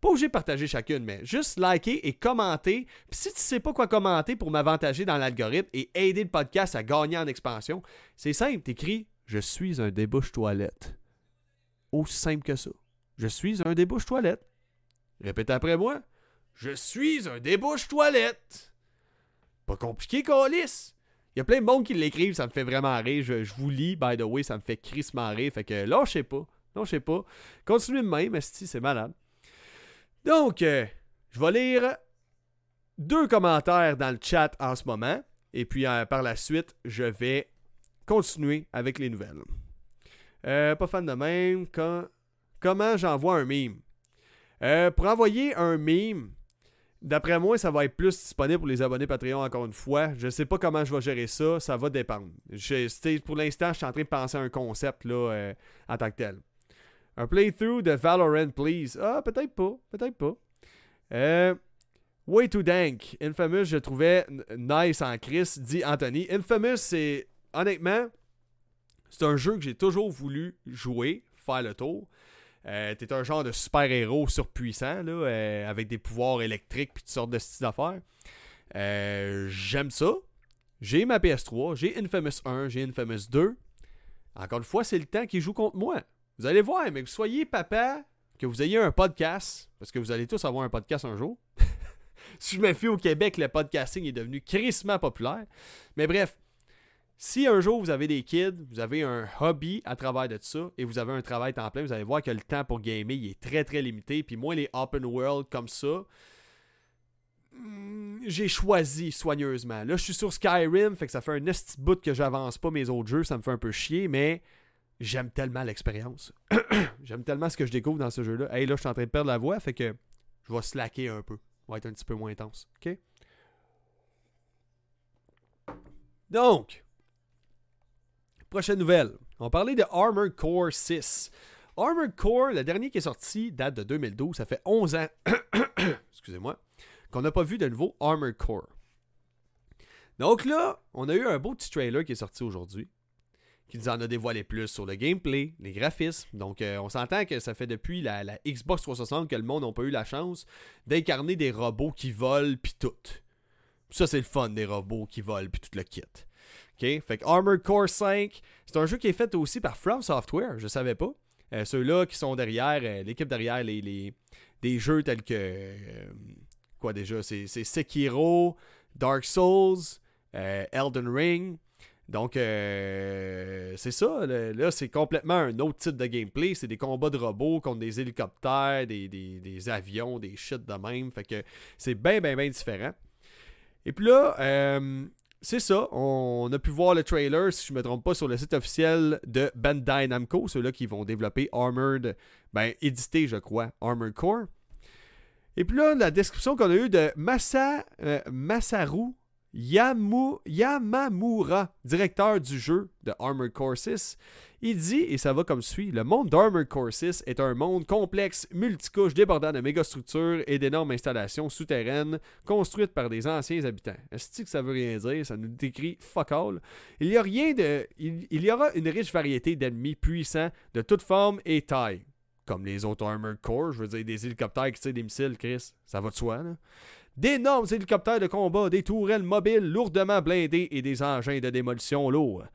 Pas obligé de partager chacune, mais juste liker et commenter. Puis si tu sais pas quoi commenter pour m'avantager dans l'algorithme et aider le podcast à gagner en expansion, c'est simple, t'écris je suis un débouche-toilette. Aussi simple que ça. Je suis un débouche-toilette. Répète après moi. Je suis un débouche-toilette. Pas compliqué, Colis. Il y a plein de monde qui l'écrivent, ça me fait vraiment rire. Je, vous lis, by the way, ça me fait crissement rire. Fait que sais pas. sais pas. Continuez de même, c'est malade. Donc, euh, je vais lire deux commentaires dans le chat en ce moment. Et puis, euh, par la suite, je vais continuer avec les nouvelles. Euh, pas fan de même. comment j'envoie un meme euh, Pour envoyer un meme, d'après moi, ça va être plus disponible pour les abonnés Patreon encore une fois. Je sais pas comment je vais gérer ça. Ça va dépendre. pour l'instant, je suis en train de penser à un concept là, euh, en tant que tel. Un playthrough de Valorant, please. Ah, peut-être pas. Peut-être pas. Way too dank. Infamous, je trouvais nice en Chris, dit Anthony. Infamous, c'est honnêtement, c'est un jeu que j'ai toujours voulu jouer, faire le tour. Euh, T'es un genre de super-héros surpuissant, euh, avec des pouvoirs électriques puis toutes sortes de styles d'affaires. Euh, J'aime ça. J'ai ma PS3, j'ai Infamous 1, j'ai Infamous 2. Encore une fois, c'est le temps qui joue contre moi. Vous allez voir, mais que vous soyez papa, que vous ayez un podcast, parce que vous allez tous avoir un podcast un jour. si je me fie au Québec, le podcasting est devenu crissement populaire. Mais bref, si un jour vous avez des kids, vous avez un hobby à travers de ça et vous avez un travail temps plein, vous allez voir que le temps pour gamer il est très très limité. Puis moi, les open world comme ça, hmm, j'ai choisi soigneusement. Là, je suis sur Skyrim, fait que ça fait un petit bout que j'avance pas mes autres jeux, ça me fait un peu chier, mais j'aime tellement l'expérience. j'aime tellement ce que je découvre dans ce jeu-là. Hey, là, je suis en train de perdre la voix, fait que je vais slacker un peu. On va être un petit peu moins intense. OK? Donc, Prochaine nouvelle. On parlait de Armored Core 6. Armored Core, le dernier qui est sorti, date de 2012. Ça fait 11 ans, excusez-moi, qu'on n'a pas vu de nouveau Armored Core. Donc là, on a eu un beau petit trailer qui est sorti aujourd'hui, qui nous en a dévoilé plus sur le gameplay, les graphismes. Donc euh, on s'entend que ça fait depuis la, Xbox 360 que le monde n'a pas eu la chance d'incarner des robots qui volent puis tout. Ça c'est le fun des robots qui volent puis tout le kit. OK? Fait que Armored Core 5, c'est un jeu qui est fait aussi par From Software, je savais pas. Euh, ceux-là qui sont derrière, euh, l'équipe derrière les, des jeux tels que. Euh, quoi déjà? C'est Sekiro, Dark Souls, Elden Ring. Donc, c'est ça. Là, c'est complètement un autre type de gameplay. C'est des combats de robots contre des hélicoptères, des, avions, des shit de même. Fait que c'est bien, bien, bien différent. Et puis là, c'est ça. On a pu voir le trailer, si je ne me trompe pas, sur le site officiel de Bandai Namco, ceux-là qui vont développer Armored, ben, édité, je crois, Armored Core. Et puis là, la description qu'on a eue de euh, Masaru Yamamura, directeur du jeu de Armored Core 6, il dit, et ça va comme suit, le monde d'Armored Core 6 est un monde complexe, multicouche, débordant de mégastructures et d'énormes installations souterraines construites par des anciens habitants. Est-ce que ça veut rien dire? Ça nous décrit fuck all. Il y, a rien de, il, y aura une riche variété d'ennemis puissants de toutes formes et tailles. Comme les autres Armored Core, je veux dire des hélicoptères qui tirent des missiles, Chris. Ça va de soi, d'énormes hélicoptères de combat, des tourelles mobiles lourdement blindées et des engins de démolition lourds.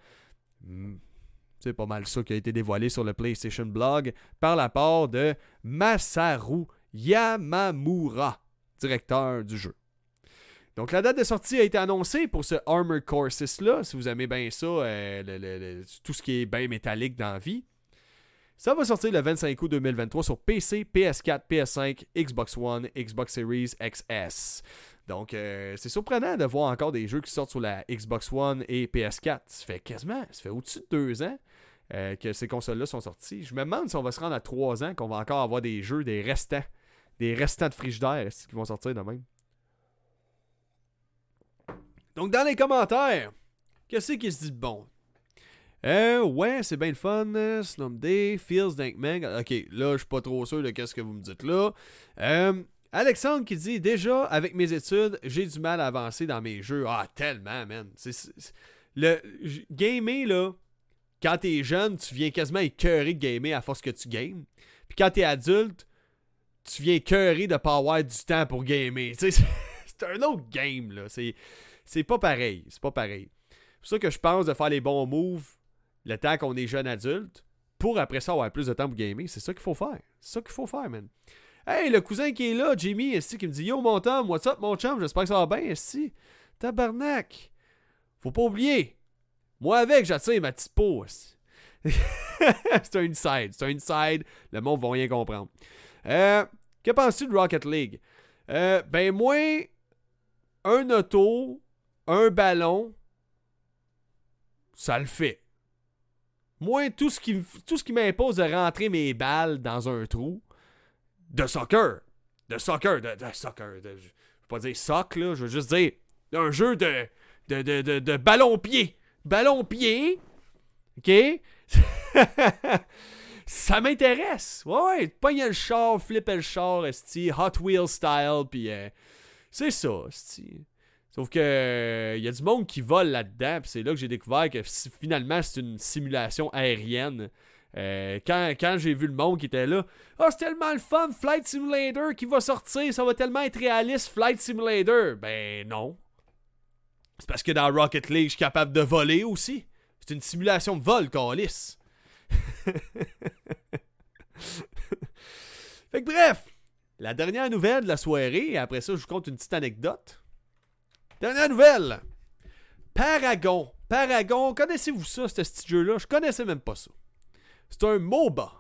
C'est pas mal ça qui a été dévoilé sur le PlayStation Blog par la part de Masaru Yamamura, directeur du jeu. Donc la date de sortie a été annoncée pour ce Armored Core 6-là, si vous aimez bien ça, euh, tout ce qui est bien métallique dans la vie. Ça va sortir le 25 août 2023 sur PC, PS4, PS5, Xbox One, Xbox Series XS. Donc, euh, c'est surprenant de voir encore des jeux qui sortent sur la Xbox One et PS4. Ça fait quasiment, ça fait au-dessus de deux ans euh, que ces consoles-là sont sorties. Je me demande si on va se rendre à trois ans qu'on va encore avoir des jeux, des restants, des restants de frigidaire qui vont sortir de même? Donc, dans les commentaires, qu'est-ce qui se dit de bon? Euh, ouais, c'est bien le fun. Slum Day, Feels Dankman. Ok, là, je suis pas trop sûr de qu'est-ce que vous me dites là. Euh, Alexandre qui dit Déjà, avec mes études, j'ai du mal à avancer dans mes jeux. Ah, tellement, man. le gamer, là, quand t'es jeune, tu viens quasiment écœuré de gamer à force que tu games. Puis quand t'es adulte, tu viens écœuré de pas avoir du temps pour gamer. c'est un autre game, là. C'est pas pareil. C'est pas pareil. C'est ça que je pense de faire les bons moves le temps qu'on est jeune adulte, pour après ça avoir plus de temps pour gamer. C'est ça qu'il faut faire. C'est ça qu'il faut faire, man. Hey, le cousin qui est là, Jimmy, ici, qui me dit Yo, mon Tom, what's up, mon chum, j'espère que ça va bien, ici. Tabarnak. Faut pas oublier. Moi, avec, j'attire ma petite peau, C'est un inside. C'est un inside. Le monde va rien comprendre. Euh, que penses-tu de Rocket League? Euh, ben, moi, un auto, un ballon, ça le fait. Moi, tout ce qui, tout ce qui m'impose de rentrer mes balles dans un trou de soccer, de soccer, de, soccer, je veux pas dire soc, là, je veux juste dire un jeu de, de, de, de, ballon-pied. Ballon-pied, ok? ça m'intéresse. Ouais, pogner le char, flipper le char, Hot Wheel style, puis euh, c'est ça. Sauf que il euh, y a du monde qui vole là-dedans, puis c'est là que j'ai découvert que finalement c'est une simulation aérienne. Euh, quand, j'ai vu le monde qui était là, ah, c'est tellement le fun, Flight Simulator qui va sortir, ça va tellement être réaliste, Flight Simulator. Ben non. C'est parce que dans Rocket League, je suis capable de voler aussi. C'est une simulation de vol, Calis. fait que bref, la dernière nouvelle de la soirée, et après ça, je vous compte une petite anecdote. Dernière nouvelle. Paragon. Paragon, connaissez-vous ça, ce petit jeu-là? Je connaissais même pas ça. C'est un MOBA.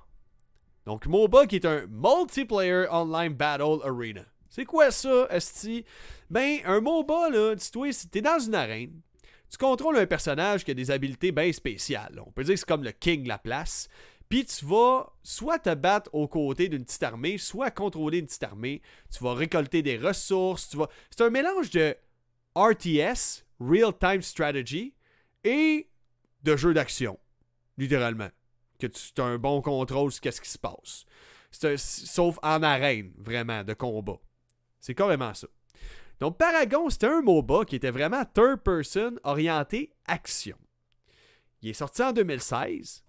Donc, MOBA qui est un Multiplayer Online Battle Arena. C'est quoi ça, Esti? Ben, un MOBA, là, dis-toi, si t'es dans une arène, tu contrôles un personnage qui a des habiletés bien spéciales. On peut dire que c'est comme le king de la place. Puis tu vas soit te battre aux côtés d'une petite armée, soit contrôler une petite armée. Tu vas récolter des ressources. Vas... C'est un mélange de RTS, Real Time Strategy, et de jeux d'action, littéralement. Que tu as un bon contrôle sur ce qui se passe. sauf en arène, vraiment, de combat. C'est carrément ça. Donc, Paragon, c'était un MOBA qui était vraiment third person orienté action. Il est sorti en 2016.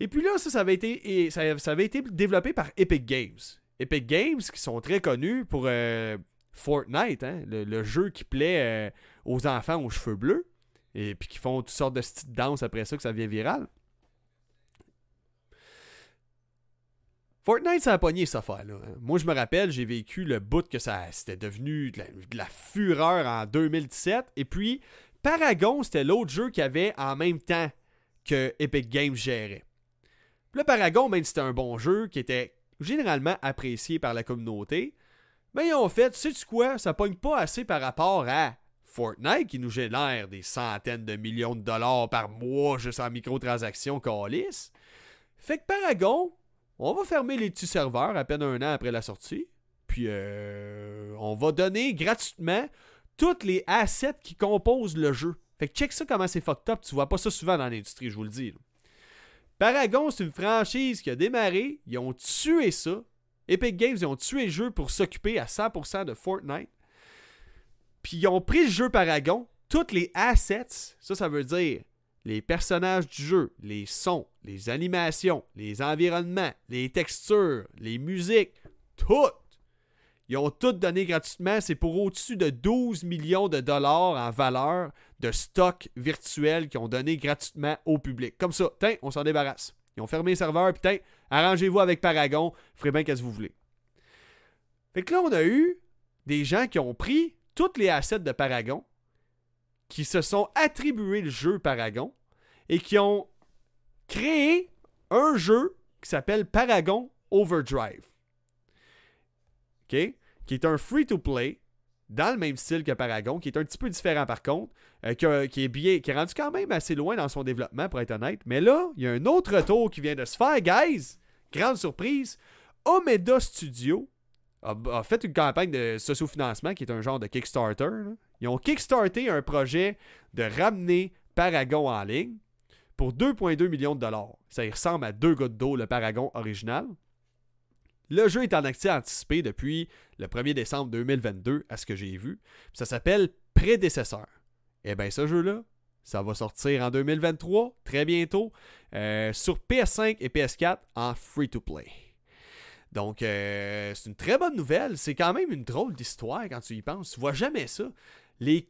Et puis là, ça, ça avait été, développé par Epic Games. Epic Games, qui sont très connus pour euh, Fortnite, hein, le, jeu qui plaît euh, aux enfants aux cheveux bleus, et puis qui font toutes sortes de petites danses après ça que ça devient viral. Fortnite, ça a pogné cette affaire-là. Hein. Moi, je me rappelle, j'ai vécu le bout que ça c'était devenu de la, fureur en 2017. Et puis, Paragon, c'était l'autre jeu qui avait en même temps que Epic Games gérait. le Paragon, même si c'était un bon jeu qui était généralement apprécié par la communauté, mais ont fait, sais-tu quoi, ça pogne pas assez par rapport à Fortnite qui nous génère des centaines de millions de dollars par mois juste en microtransactions lisse. Fait que Paragon, on va fermer les petits serveurs à peine un an après la sortie. Puis euh, on va donner gratuitement toutes les assets qui composent le jeu. Fait que check ça comment c'est fucked up. Tu vois pas ça souvent dans l'industrie, je vous le dis. Paragon, c'est une franchise qui a démarré. Ils ont tué ça. Epic Games, ils ont tué le jeu pour s'occuper à 100% de Fortnite. Puis ils ont pris le jeu Paragon, toutes les assets, ça, ça veut dire les personnages du jeu, les sons, les animations, les environnements, les textures, les musiques, tout. Ils ont tout donné gratuitement. C'est pour au-dessus de 12 millions de dollars en valeur de stock virtuel qu'ils ont donné gratuitement au public. Comme ça, tiens, on s'en débarrasse. Ils ont fermé les serveurs, tiens, arrangez-vous avec Paragon, ferez bien qu'est-ce que vous voulez. Fait que là, on a eu des gens qui ont pris toutes les assets de Paragon, qui se sont attribués le jeu Paragon et qui ont créé un jeu qui s'appelle Paragon Overdrive. OK? Qui est un free-to-play dans le même style que Paragon, qui est un petit peu différent par contre, euh, qui, est bien, qui est rendu quand même assez loin dans son développement, pour être honnête. Mais là, il y a un autre retour qui vient de se faire, guys. Grande surprise. Omeda Studio a, fait une campagne de sociofinancement qui est un genre de Kickstarter. Ils ont kickstarté un projet de ramener Paragon en ligne pour 2,2 millions de dollars. Ça ressemble à deux gouttes d'eau, le Paragon original. Le jeu est en accès anticipé depuis le 1er décembre 2022, à ce que j'ai vu. Ça s'appelle Prédécesseur. Eh bien, ce jeu-là, ça va sortir en 2023, très bientôt, euh, sur PS5 et PS4 en free-to-play. Donc, euh, c'est une très bonne nouvelle. C'est quand même une drôle d'histoire quand tu y penses. Tu vois jamais ça. Les,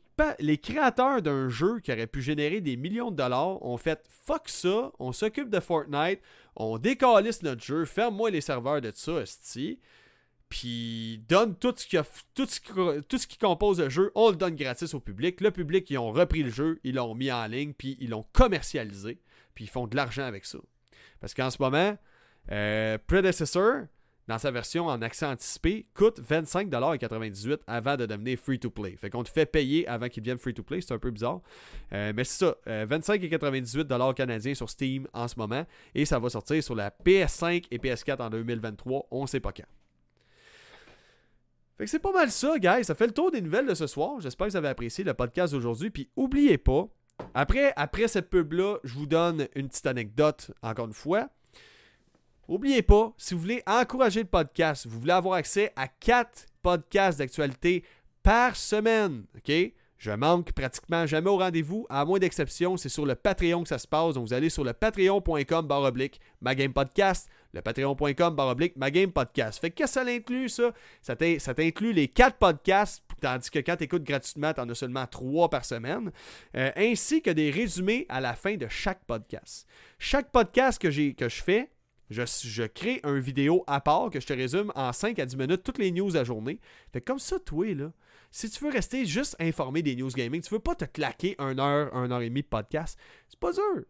créateurs d'un jeu qui aurait pu générer des millions de dollars ont fait fuck ça, on s'occupe de Fortnite, on décalisse notre jeu, ferme-moi les serveurs de ça, esti. Puis donne tout ce, qui qui, tout ce qui compose le jeu, on le donne gratis au public. Le public, ils ont repris le jeu, ils l'ont mis en ligne, puis ils l'ont commercialisé, puis ils font de l'argent avec ça. Parce qu'en ce moment, euh, dans sa version en accès anticipé, coûte 25,98$ avant de devenir free-to-play. Fait qu'on te fait payer avant qu'il devienne free-to-play, c'est un peu bizarre. Euh, mais c'est ça, 25,98$ euh, canadiens sur Steam en ce moment, et ça va sortir sur la PS5 et PS4 en 2023, on sait pas quand. Fait que c'est pas mal ça, guys. Ça fait le tour des nouvelles de ce soir. J'espère que vous avez apprécié le podcast d'aujourd'hui. Puis oubliez pas, après, après cette pub-là, je vous donne une petite anecdote, encore une fois. Oubliez pas, si vous voulez encourager le podcast, vous voulez avoir accès à 4 podcasts d'actualité par semaine, OK? Je manque pratiquement jamais au rendez-vous, à moins d'exception, c'est sur le Patreon que ça se passe. Donc vous allez sur le patreon.com baroblique podcast, le patreon.com baroblique podcast. Fait que qu'est-ce que ça inclut ça? Ça t'inclut les 4 podcasts, tandis que quand tu écoutes gratuitement, tu en as seulement 3 par semaine, euh, ainsi que des résumés à la fin de chaque podcast. Chaque podcast que, que je fais, je, crée un vidéo à part que je te résume en 5 à 10 minutes toutes les news à journée. Fait comme ça, toi, là, si tu veux rester juste informé des news gaming, tu veux pas te claquer un heure, un heure et demie de podcast, c'est pas dur.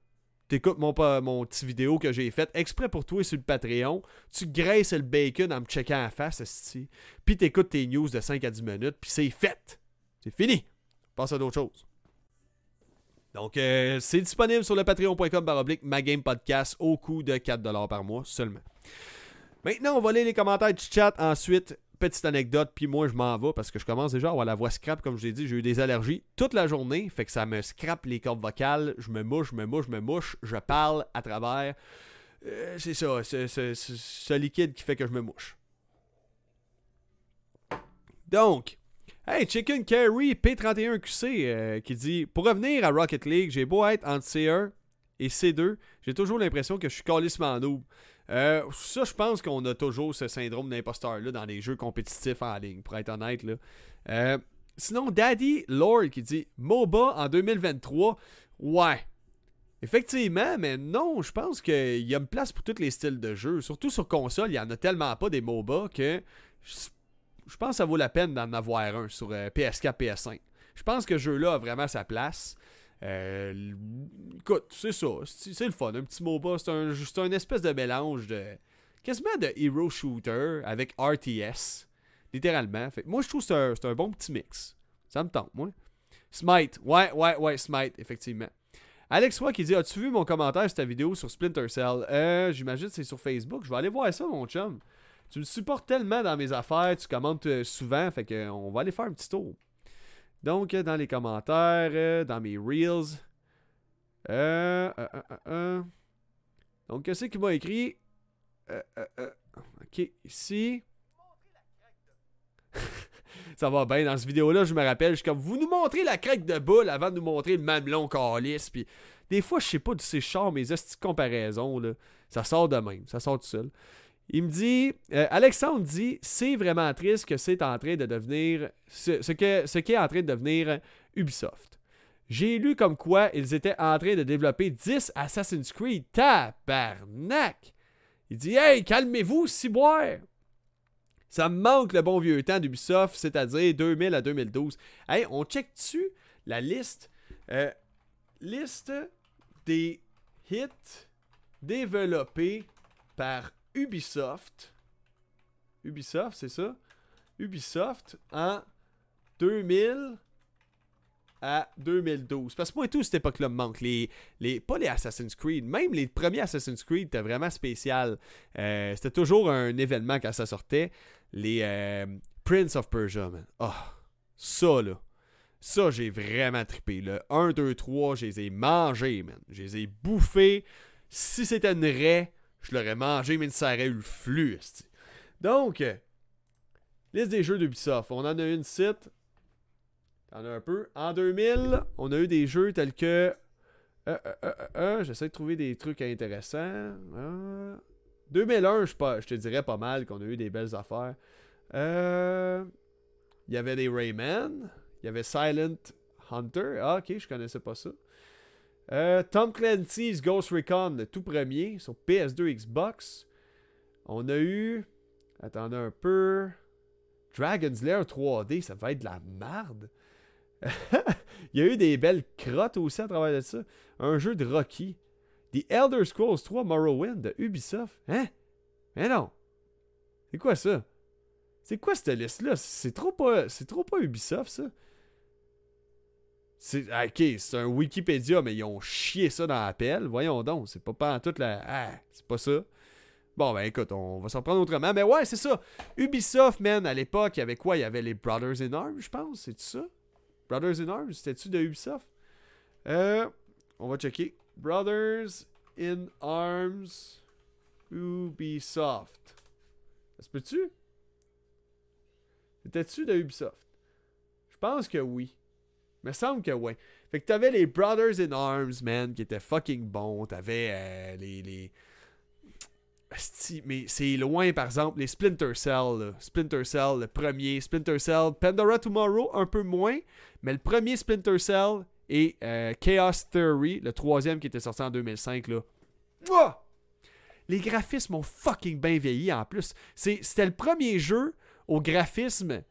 T'écoutes mon, mon petit vidéo que j'ai fait exprès pour toi sur le Patreon. Tu graisses le bacon en me checkant la face, Puis t'écoutes tes news de 5 à 10 minutes, puis c'est fait. C'est fini. Passe à d'autres choses. Donc, euh, c'est disponible sur le patreon.com baroblique podcast au coût de 4$ par mois seulement. Maintenant, on va lire les commentaires du chat. Ensuite, petite anecdote, puis moi je m'en vais parce que je commence déjà à avoir la voix scrap, comme je l'ai dit, j'ai eu des allergies toute la journée, fait que ça me scrape les cordes vocales, je me mouche, je me mouche, je me mouche, je parle à travers. Euh, c'est ça, c'est ce liquide qui fait que je me mouche. Donc, Hey, Chicken Carry P31QC euh, qui dit Pour revenir à Rocket League, j'ai beau être entre C1 et C2, j'ai toujours l'impression que je suis calissement noob. Euh, ça, je pense qu'on a toujours ce syndrome d'imposteur-là dans les jeux compétitifs en ligne, pour être honnête. Là. Euh, sinon, Daddy Lord qui dit MOBA en 2023. Ouais. Effectivement, mais non, je pense qu'il y a une place pour tous les styles de jeu. Surtout sur console, il n'y en a tellement pas des MOBA que je pense que ça vaut la peine d'en avoir un sur PS4, euh, PS5. Je pense que ce jeu-là a vraiment sa place. Euh, écoute, c'est ça. C'est le fun. Un petit MOBA, c'est un, un espèce de mélange de. quasiment de hero shooter avec RTS. Littéralement. Moi, je trouve que c'est un, bon petit mix. Ça me tente, moi. Smite. Ouais, ouais, ouais, Smite, effectivement. Alex Roy qui dit As-tu vu mon commentaire sur ta vidéo sur Splinter Cell? Euh, J'imagine que c'est sur Facebook. Je vais aller voir ça, mon chum. Tu me supportes tellement dans mes affaires, tu commentes euh, souvent, fait que on va aller faire un petit tour. Donc, euh, dans les commentaires, euh, dans mes Reels. Donc, qu'est-ce qu'il m'a écrit? Ok, ici. Ça va bien dans cette vidéo-là, je me rappelle, je suis comme vous nous montrez la craque de boule avant de nous montrer le mamelon calice. Puis des fois, je sais pas de ces chars, mes estis de comparaison, là? Ça sort de même, ça sort tout seul. Il me dit, euh, Alexandre dit, c'est vraiment triste que c'est en train de devenir, ce, ce ce qui est en train de devenir Ubisoft. J'ai lu comme quoi ils étaient en train de développer 10 Assassin's Creed. Tabarnak! Il dit, hey, calmez-vous, ciboire! Ça me manque le bon vieux temps d'Ubisoft, c'est-à-dire 2000 à 2012. Hey, on check dessus la liste. euh, liste des hits développés par Ubisoft. Ubisoft, c'est ça? Ubisoft en 2000 à 2012. Parce que moi et tout, cette époque-là me manque. Les, les, pas les Assassin's Creed, même les premiers Assassin's Creed étaient vraiment spécial. Euh, C'était toujours un événement quand ça sortait. Les euh, Prince of Persia, man. Oh, ça, là. Ça, j'ai vraiment trippé. Le 1, 2, 3, je les ai mangés, man. Je les ai bouffés. Si c'était une raie, je l'aurais mangé, mais ça aurait eu le flux. Donc, euh, liste des jeux d'Ubisoft. On en a une site. T'en as un peu. En 2000, on a eu des jeux tels que. Euh, euh, J'essaie de trouver des trucs intéressants. Euh, 2001, je, je te dirais pas mal qu'on a eu des belles affaires. Il y avait des Rayman. Il y avait Silent Hunter. Ah, ok, je connaissais pas ça. Euh, Tom Clancy's Ghost Recon, le tout premier, sur PS2 Xbox. On a eu. Attendez un peu. Dragon's Lair 3D, ça va être de la merde. Il y a eu des belles crottes aussi à travers de ça. Un jeu de Rocky. The Elder Scrolls 3 Morrowind de Ubisoft. Hein? Mais non. C'est quoi ça? C'est quoi cette liste-là? C'est trop pas. C'est trop pas Ubisoft, ça. C'est. ah, Ok, c'est un Wikipédia, mais ils ont chié ça dans l'appel. Voyons donc. C'est pas pas toute la. Ah, c'est pas ça. Bon, ben écoute, on va s'en prendre autrement. Mais ouais, c'est ça. Ubisoft, man, à l'époque, il y avait quoi? Il y avait les Brothers in Arms, je pense. C'est-tu ça? Brothers in Arms C'était-tu de Ubisoft? Euh. On va checker. Brothers in Arms Ubisoft. Ça se peut-tu? C'était-tu de Ubisoft? Je pense que oui. Me semble que oui. Fait que t'avais les Brothers in Arms, man, qui étaient fucking bons. T'avais euh, les. les... Mais c'est loin, par exemple, les Splinter Cell. là. Splinter Cell, le premier. Splinter Cell, Pandora Tomorrow, un peu moins. Mais le premier Splinter Cell et euh, Chaos Theory, le troisième qui était sorti en 2005, là. Les graphismes ont fucking bien vieilli en plus. C'était le premier jeu au graphisme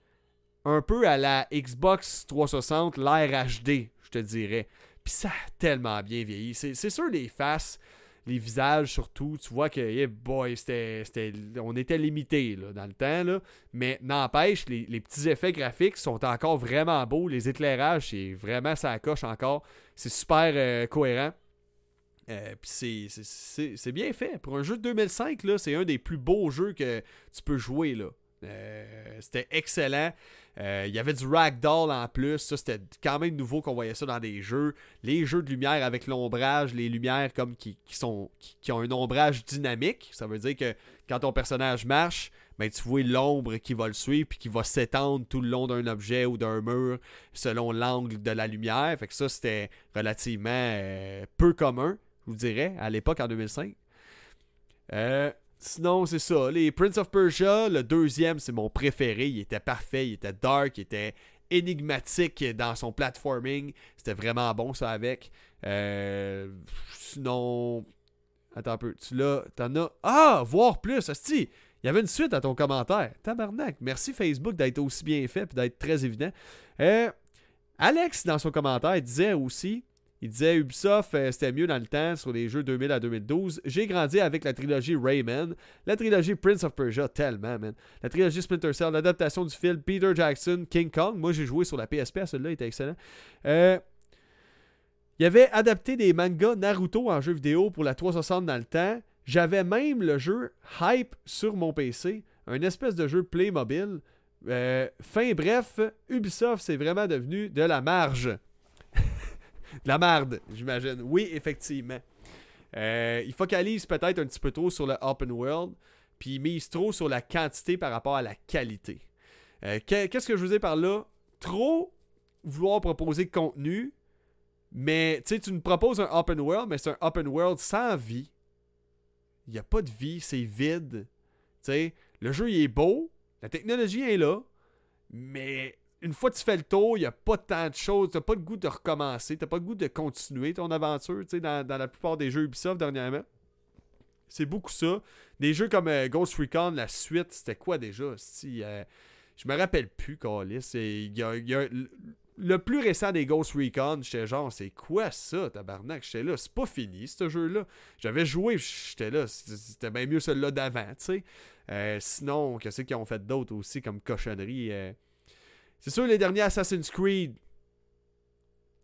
un peu à la Xbox 360, l'ère HD, je te dirais. Puis ça a tellement bien vieilli. C'est sûr, les faces, les visages surtout, tu vois que, boy, c'était, on était limité dans le temps. Là. Mais n'empêche, les, petits effets graphiques sont encore vraiment beaux. Les éclairages, c'est vraiment ça coche encore. C'est super euh, cohérent. Euh, Puis c'est- bien fait. Pour un jeu de 2005, là, c'est un des plus beaux jeux que tu peux jouer. là. Euh, c'était excellent. Euh, Il y avait du ragdoll en plus. Ça, c'était quand même nouveau qu'on voyait ça dans des jeux. Les jeux de lumière avec l'ombrage, les lumières comme qui, sont qui, qui ont un ombrage dynamique. Ça veut dire que quand ton personnage marche, ben, tu vois l'ombre qui va le suivre puis qui va s'étendre tout le long d'un objet ou d'un mur selon l'angle de la lumière. Fait que ça, c'était relativement euh, peu commun, je vous dirais, à l'époque en 2005. Euh, Sinon, c'est ça. Les Prince of Persia, le deuxième, c'est mon préféré. Il était parfait, il était dark, il était énigmatique dans son platforming. C'était vraiment bon, ça, avec. Euh, sinon. Attends un peu. Tu l'as. T'en as. Ah! Voir plus! Asti! Il y avait une suite à ton commentaire. Tabarnak. Merci Facebook d'être aussi bien fait et d'être très évident. Euh, Alex, dans son commentaire, disait aussi Il disait Ubisoft, euh, c'était mieux dans le temps sur les jeux 2000 à 2012. J'ai grandi avec la trilogie Rayman, la trilogie Prince of Persia, tellement, man. La trilogie Splinter Cell, l'adaptation du film Peter Jackson, King Kong. Moi, j'ai joué sur la PSP celui-là, il était excellent. Euh, il avait adapté des mangas Naruto en jeu vidéo pour la 360 dans le temps. J'avais même le jeu Hype sur mon PC, un espèce de jeu Playmobil. Euh, fin bref, Ubisoft, c'est vraiment devenu de la marge. De la marde, j'imagine. Oui, effectivement. Euh, il focalise peut-être un petit peu trop sur le open world, puis il mise trop sur la quantité par rapport à la qualité. Euh, qu'est-ce que je vous ai par là? Trop vouloir proposer de contenu, mais tu sais, tu nous proposes un open world, mais c'est un open world sans vie. Il n'y a pas de vie, c'est vide. Tu le jeu il est beau, la technologie est là, mais une fois que tu fais le tour, il n'y a pas tant de choses. Tu n'as pas le goût de recommencer. Tu n'as pas le goût de continuer ton aventure dans, dans la plupart des jeux Ubisoft dernièrement. C'est beaucoup ça. Des jeux comme euh, Ghost Recon, la suite, c'était quoi déjà? Si, euh, je me rappelle plus, a, le plus récent des Ghost Recon, j'étais genre, c'est quoi ça, tabarnak? J'étais là, c'est pas fini, ce jeu-là. J'avais joué, j'étais là, c'était bien mieux celui-là d'avant, tu sais. Euh, sinon, qu'est-ce qu'ils ont fait d'autres aussi comme cochonnerie? C'est sûr, les derniers Assassin's Creed,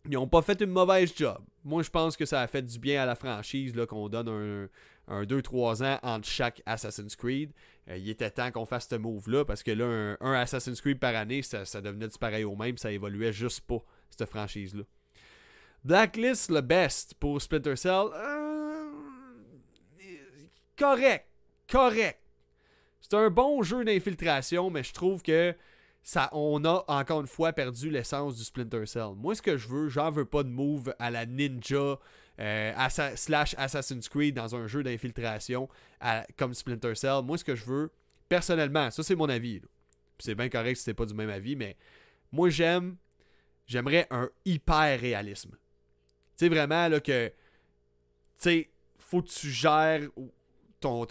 ils n'ont pas fait une mauvaise job. Moi, je pense que ça a fait du bien à la franchise qu'on donne un, un 2-3 ans entre chaque Assassin's Creed. Euh, il était temps qu'on fasse ce move-là parce que là, un, Assassin's Creed par année, ça, devenait du pareil au même, ça évoluait juste pas, cette franchise-là. Blacklist, le best pour Splinter Cell. Euh, correct. Correct. C'est un bon jeu d'infiltration, mais je trouve que on a encore une fois perdu l'essence du Splinter Cell. Moi, ce que je veux, j'en veux pas de move à la Ninja euh, slash Assassin's Creed dans un jeu d'infiltration comme Splinter Cell. Moi, ce que je veux, personnellement, ça c'est mon avis. C'est bien correct si c'est pas du même avis, mais moi j'aime, j'aimerais un hyper réalisme. Tu sais, vraiment, là, que, tu sais, faut que tu gères ton,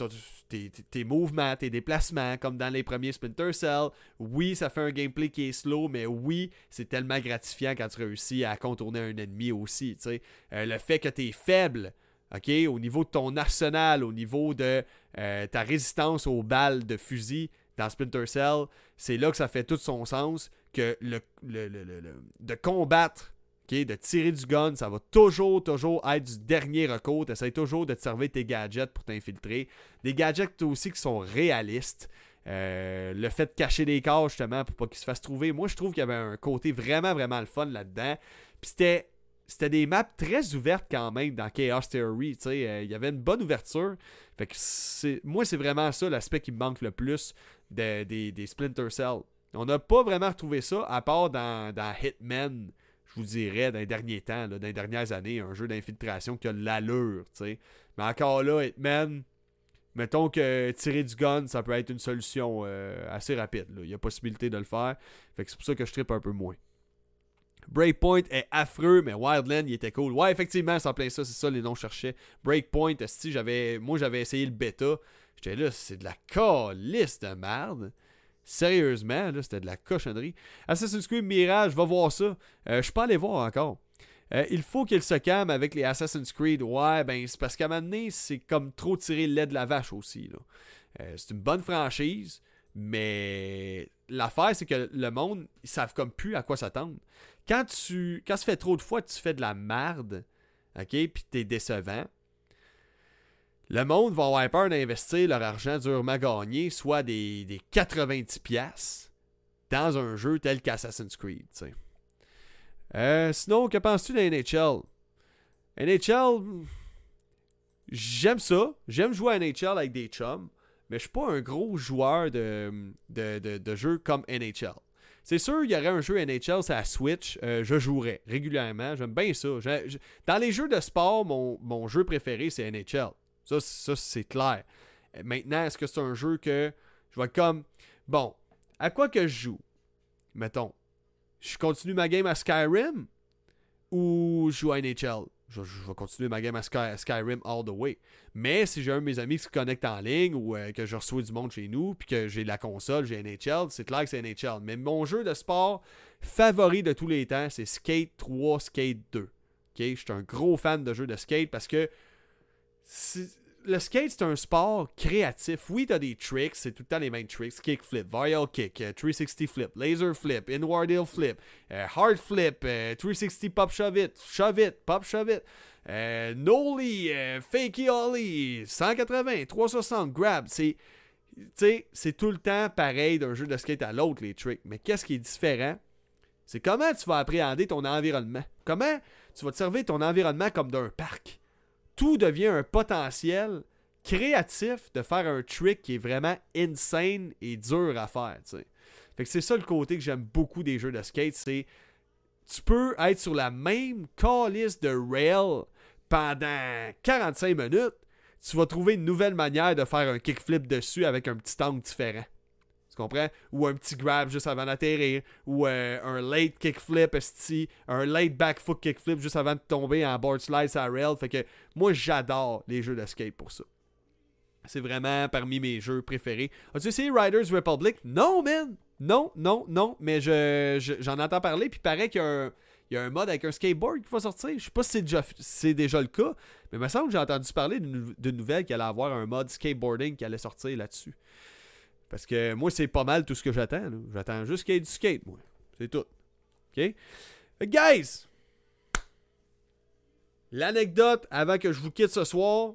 tes, mouvements, tes déplacements, comme dans les premiers Splinter Cell. Oui, ça fait un gameplay qui est slow, mais oui, c'est tellement gratifiant quand tu réussis à contourner un ennemi aussi. Euh, le fait que tu es faible, ok, au niveau de ton arsenal, au niveau de euh, ta résistance aux balles de fusil dans Splinter Cell, c'est là que ça fait tout son sens que le, le, le, le de combattre de tirer du gun, ça va toujours, toujours être du dernier recours. Tu toujours de te servir tes gadgets pour t'infiltrer. Des gadgets aussi qui sont réalistes. Euh, le fait de cacher des corps, justement, pour pas qu'ils se fassent trouver. Moi, je trouve qu'il y avait un côté vraiment, vraiment le fun là-dedans. Puis c'était. C'était des maps très ouvertes quand même dans Chaos Theory. Euh, il y avait une bonne ouverture. Fait que moi, c'est vraiment ça l'aspect qui me manque le plus des, Splinter Cell. On n'a pas vraiment retrouvé ça, à part dans, dans Hitman vous dirais, dans les derniers temps, dans les dernières années, un jeu d'infiltration qui a l'allure, tu sais. Mais encore là, Hitman, mettons que tirer du gun, ça peut être une solution euh, assez rapide. Il y a possibilité de le faire. Fait que c'est pour ça que je trippe un peu moins. Breakpoint est affreux, mais Wildland, il était cool. Ouais, effectivement, c'est en plein ça, c'est ça les noms cherchaient. Breakpoint, j'avais, moi j'avais essayé le bêta. J'étais là, c'est de la calice de merde. Sérieusement, là, c'était de la cochonnerie. Assassin's Creed Mirage, va voir ça. Euh, je suis pas allé voir encore. Euh, il faut qu'il se calme avec les Assassin's Creed. Ouais, ben c'est parce qu'à un moment c'est comme trop tirer le lait de la vache aussi. Euh, c'est une bonne franchise, mais l'affaire, c'est que le monde, ils savent comme plus à quoi s'attendre. Quand tu. Quand ça fait trop de fois tu fais de la merde, ok, puis t'es décevant, le monde va avoir peur d'investir leur argent durement gagné, soit des, des 90$ dans un jeu tel qu'Assassin's Creed. Euh, sinon, que penses-tu de NHL? NHL, j'aime ça. J'aime jouer à NHL avec des chums, mais je suis pas un gros joueur de, de, jeux comme NHL. C'est sûr, il y aurait un jeu NHL, c'est à Switch, euh, je jouerais régulièrement. J'aime bien ça. dans les jeux de sport, mon, mon jeu préféré, c'est NHL. Ça, c'est clair. Euh, maintenant, est-ce que c'est un jeu que je vais comme. Bon, à quoi que je joue? Mettons, je continue ma game à Skyrim ou je joue à NHL je, vais continuer ma game à, Skyrim all the way. Mais si j'ai un de mes amis qui se connecte en ligne ou euh, que je reçois du monde chez nous, puis que j'ai la console, j'ai NHL, c'est clair que c'est NHL. Mais mon jeu de sport favori de tous les temps, c'est Skate 3, Skate 2. Je suis un gros fan de jeux de skate parce que le skate, c'est un sport créatif. Oui, t'as des tricks, c'est tout le temps les mêmes tricks. Kick flip, varial kick, 360 euh, flip, laser flip, inward heel flip, euh, hard flip, 360 euh, pop shove it, shove it, pop shove it, nollie, fakey ollie, 180, 360, grab. C'est, c'est tout le temps pareil d'un jeu de skate à l'autre, les tricks. Mais qu'est-ce qui est différent? C'est comment tu vas appréhender ton environnement. Comment tu vas te servir ton environnement comme d'un parc? Tout devient un potentiel créatif de faire un trick qui est vraiment insane et dur à faire. Fait que c'est ça le côté que j'aime beaucoup des jeux de skate, c'est tu peux être sur la même calice de rail pendant 45 minutes, tu vas trouver une nouvelle manière de faire un kickflip dessus avec un petit angle différent. Tu comprends? Ou un petit grab juste avant d'atterrir. Ou euh, un late kickflip, un late back foot kickflip juste avant de tomber en board slide à rail. Fait que moi, j'adore les jeux de skate pour ça. C'est vraiment parmi mes jeux préférés. As-tu essayé Riders Republic? Non, man! Non, non, non. Mais je, j'en entends parler. Puis paraît qu'il y a un il mode avec un skateboard qui va sortir. Je sais pas si c'est déjà, déjà le cas, mais il me semble que j'ai entendu parler d'une nouvelle qui allait avoir un mode skateboarding qui allait sortir là-dessus. Parce que moi, c'est pas mal tout ce que j'attends. J'attends juste qu'il y ait du skate, moi. C'est tout. OK? guys! L'anecdote avant que je vous quitte ce soir.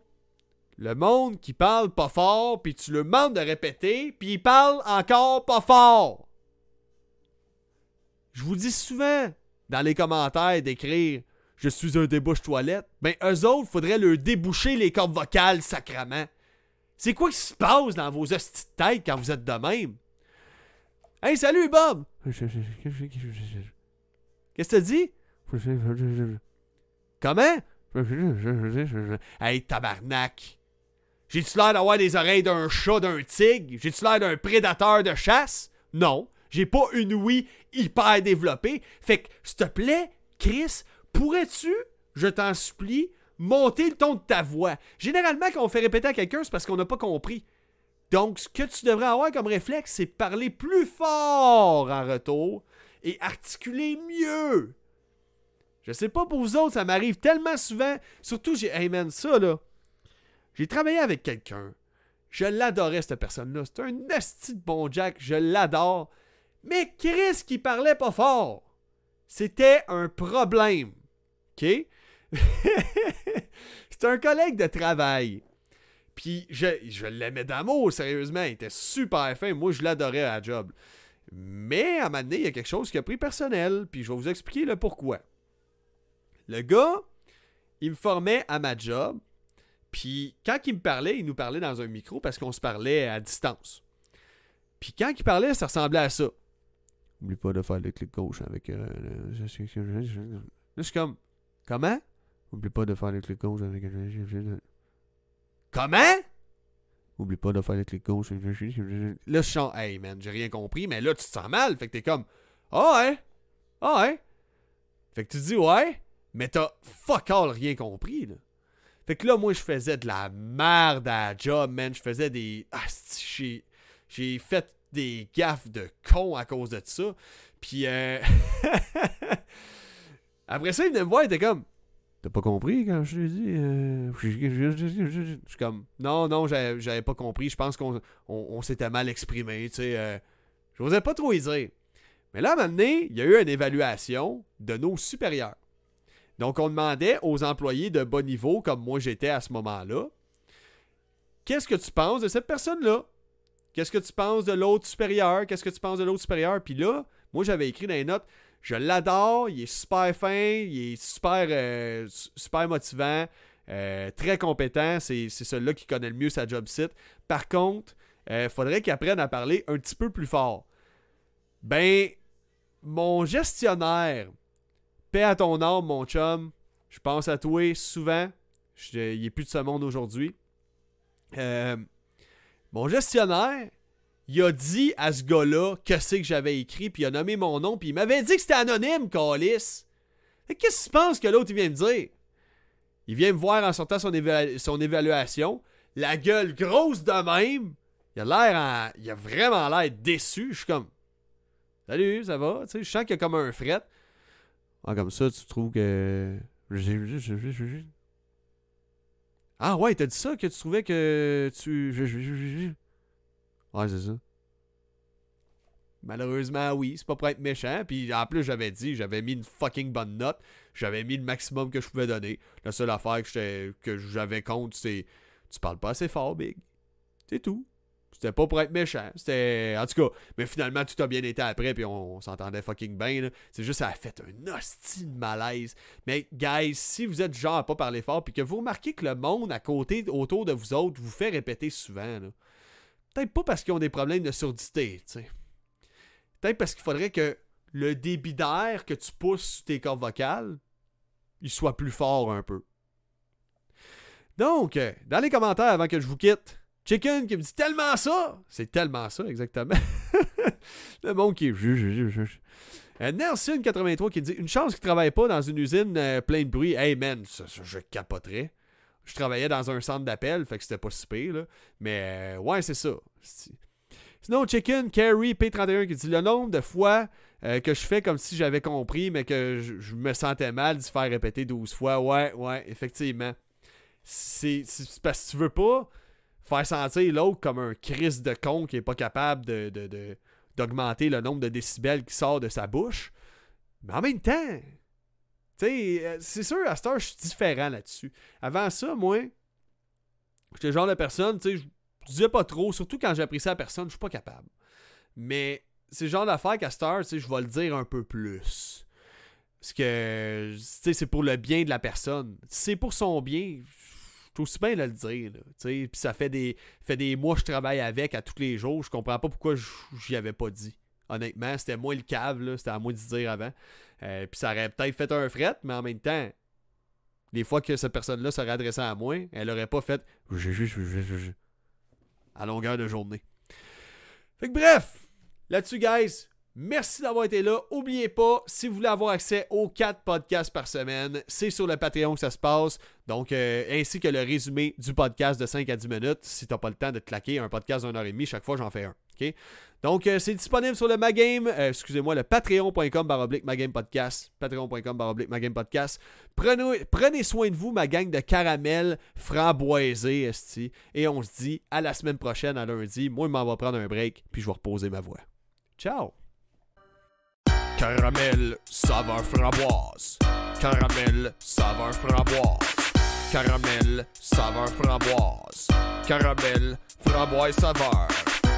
Le monde qui parle pas fort, puis tu le demandes de répéter, puis il parle encore pas fort. Je vous dis souvent dans les commentaires d'écrire Je suis un débouche toilette. Ben, eux autres, faudrait leur déboucher les cordes vocales sacrament. C'est quoi qui se passe dans vos hosties de tête quand vous êtes de même? Hey, salut Bob! Qu'est-ce que t'as dit? Comment? Hey, tabarnak! J'ai-tu l'air d'avoir des oreilles d'un chat, d'un tigre? J'ai-tu l'air d'un prédateur de chasse? Non. J'ai pas une ouïe hyper développée. Fait que, s'il te plaît, Chris, pourrais-tu, je t'en supplie, monter le ton de ta voix. Généralement, quand on fait répéter à quelqu'un, c'est parce qu'on n'a pas compris. Donc, ce que tu devrais avoir comme réflexe, c'est parler plus fort en retour et articuler mieux. Je sais pas pour vous autres, ça m'arrive tellement souvent. Surtout, j'ai. Hey man, ça là. J'ai travaillé avec quelqu'un. Je l'adorais, cette personne-là. C'est un nasty de bon Jack. Je l'adore. Mais Chris qui parlait pas fort. C'était un problème. OK? C'est un collègue de travail. Puis je, je l'aimais d'amour, sérieusement. Il était super fin. Moi, je l'adorais à la job. Mais à un moment il y a quelque chose qui a pris personnel. Puis je vais vous expliquer le pourquoi. Le gars, il me formait à ma job. Puis quand il me parlait, il nous parlait dans un micro parce qu'on se parlait à distance. Puis quand il parlait, ça ressemblait à ça. N'oublie pas de faire le clic gauche avec. Euh, là, je suis comme. Comment? Oublie pas de faire le clic gauche avec Comment? Oublie pas de faire le clic gauche. Là, je chante, hey man, j'ai rien compris, mais là, tu te sens mal. Fait que t'es comme, ah ouais, ah ouais. Fait que tu dis, ouais, mais t'as fuck all rien compris, là. Fait que là, moi, je faisais de la merde à la job, man. Je faisais des. Ah, j'ai fait des gaffes de con à cause de ça. Puis, euh... après ça, il venait me voir, il était comme, T'as pas compris quand je t'ai dit? Euh, je suis comme, non, non, j'avais pas compris. Je pense qu'on on, s'était mal exprimé. Tu sais, euh, je pas trop y dire. Mais là, à un moment donné, il y a eu une évaluation de nos supérieurs. Donc, on demandait aux employés de bas niveau, comme moi j'étais à ce moment-là, qu'est-ce que tu penses de cette personne-là? Qu'est-ce que tu penses de l'autre supérieur? Qu'est-ce que tu penses de l'autre supérieur? Puis là, moi, j'avais écrit dans les notes, je l'adore, il est super fin, il est super, euh, super motivant, euh, très compétent. C'est celui-là qui connaît le mieux sa job site. Par contre, il euh, faudrait qu'il apprenne à parler un petit peu plus fort. Ben, mon gestionnaire, paix à ton âme, mon chum, je pense à toi souvent. il est plus de ce monde aujourd'hui. mon gestionnaire, il a dit à ce gars-là que c'est que j'avais écrit, puis il a nommé mon nom, puis il m'avait dit que c'était anonyme, Calis. Qu'est-ce que tu penses que l'autre il vient me dire? Il vient me voir en sortant son, évaluation, la gueule grosse de même. Il a l'air Il a vraiment l'air déçu. Je suis comme. Salut, ça va? Tu sais, je sens qu'il y a comme un fret. Ah, comme ça, tu trouves que. Ah ouais, t'as dit ça que tu trouvais que tu. Ouais, c'est ça. Malheureusement, oui, c'est pas pour être méchant. Puis en plus, j'avais dit, j'avais mis une fucking bonne note. J'avais mis le maximum que je pouvais donner. La seule affaire que, j'avais contre, c'est tu parles pas assez fort, Big. C'est tout. C'était pas pour être méchant. C'était. En tout cas, mais finalement, tout a bien été après, puis on, s'entendait fucking bien. C'est juste, ça a fait un hostile malaise. Mais, guys, si vous êtes genre à pas parler fort, puis que vous remarquez que le monde à côté, autour de vous autres, vous fait répéter souvent, peut-être pas parce qu'ils ont des problèmes de surdité, tu sais. Peut-être parce qu'il faudrait que le débit d'air que tu pousses sur tes cordes vocales, il soit plus fort un peu. Donc, euh, dans les commentaires avant que je vous quitte, Chicken qui me dit tellement ça. C'est tellement ça, exactement. le monde qui. Euh, Nelson83 qui dit Une chance qu'il ne travaille pas dans une usine euh, pleine de bruit. Hey man, je capoterais. Je travaillais dans un centre d'appel, fait que c'était pas si pire, là. Mais ouais, c'est ça. Sinon, Chicken, Carrie, P31 qui dit Le nombre de fois que je fais comme si j'avais compris, mais que je, me sentais mal de se faire répéter 12 fois. Ouais, ouais, effectivement c'est parce que tu veux pas faire sentir l'autre comme un Christ de con qui est pas capable de, d'augmenter le nombre de décibels qui sort de sa bouche. Mais en même temps, sais, euh, c'est sûr, à cette heure, je suis différent là-dessus. Avant ça, moi, j'étais le genre de personne, tu sais, je disais pas trop, surtout quand j'apprécie la personne, je suis pas capable. Mais c'est le genre d'affaire qu'à cette heure, tu sais, je vais le dire un peu plus. Parce que, tu sais, c'est pour le bien de la personne. c'est pour son bien, je aussi bien de le dire. Puis ça fait des, fait des mois que je travaille avec à tous les jours. Je comprends pas pourquoi j'y avais pas dit. Honnêtement, c'était moi le cave, c'était à moi de dire avant. Euh, puis ça aurait peut-être fait un fret, mais en même temps, les fois que cette personne-là serait adressée à moi, elle aurait pas fait à longueur de journée. Fait que bref, là-dessus, guys, Merci d'avoir été là. Oubliez pas, si vous voulez avoir accès aux 4 podcasts par semaine, c'est sur le Patreon que ça se passe. Donc, euh, ainsi que le résumé du podcast de 5 à 10 minutes. Si t'as pas le temps de te claquer un podcast d'une heure et demie, chaque fois j'en fais un. Donc, euh, c'est disponible sur le Magame, euh, excusez-moi, le patreon.com baroblique Magame Podcast. Patreon.com baroblique Magame Podcast. Prenez, prenez soin de vous, ma gang de caramel framboisé, esti. Et on se dit à la semaine prochaine, à lundi. Moi, je m'en vais prendre un break, puis je vais reposer ma voix. Ciao! Caramel, saveur framboise. Caramel, saveur framboise. Caramel, saveur framboise. Caramel, framboise saveur.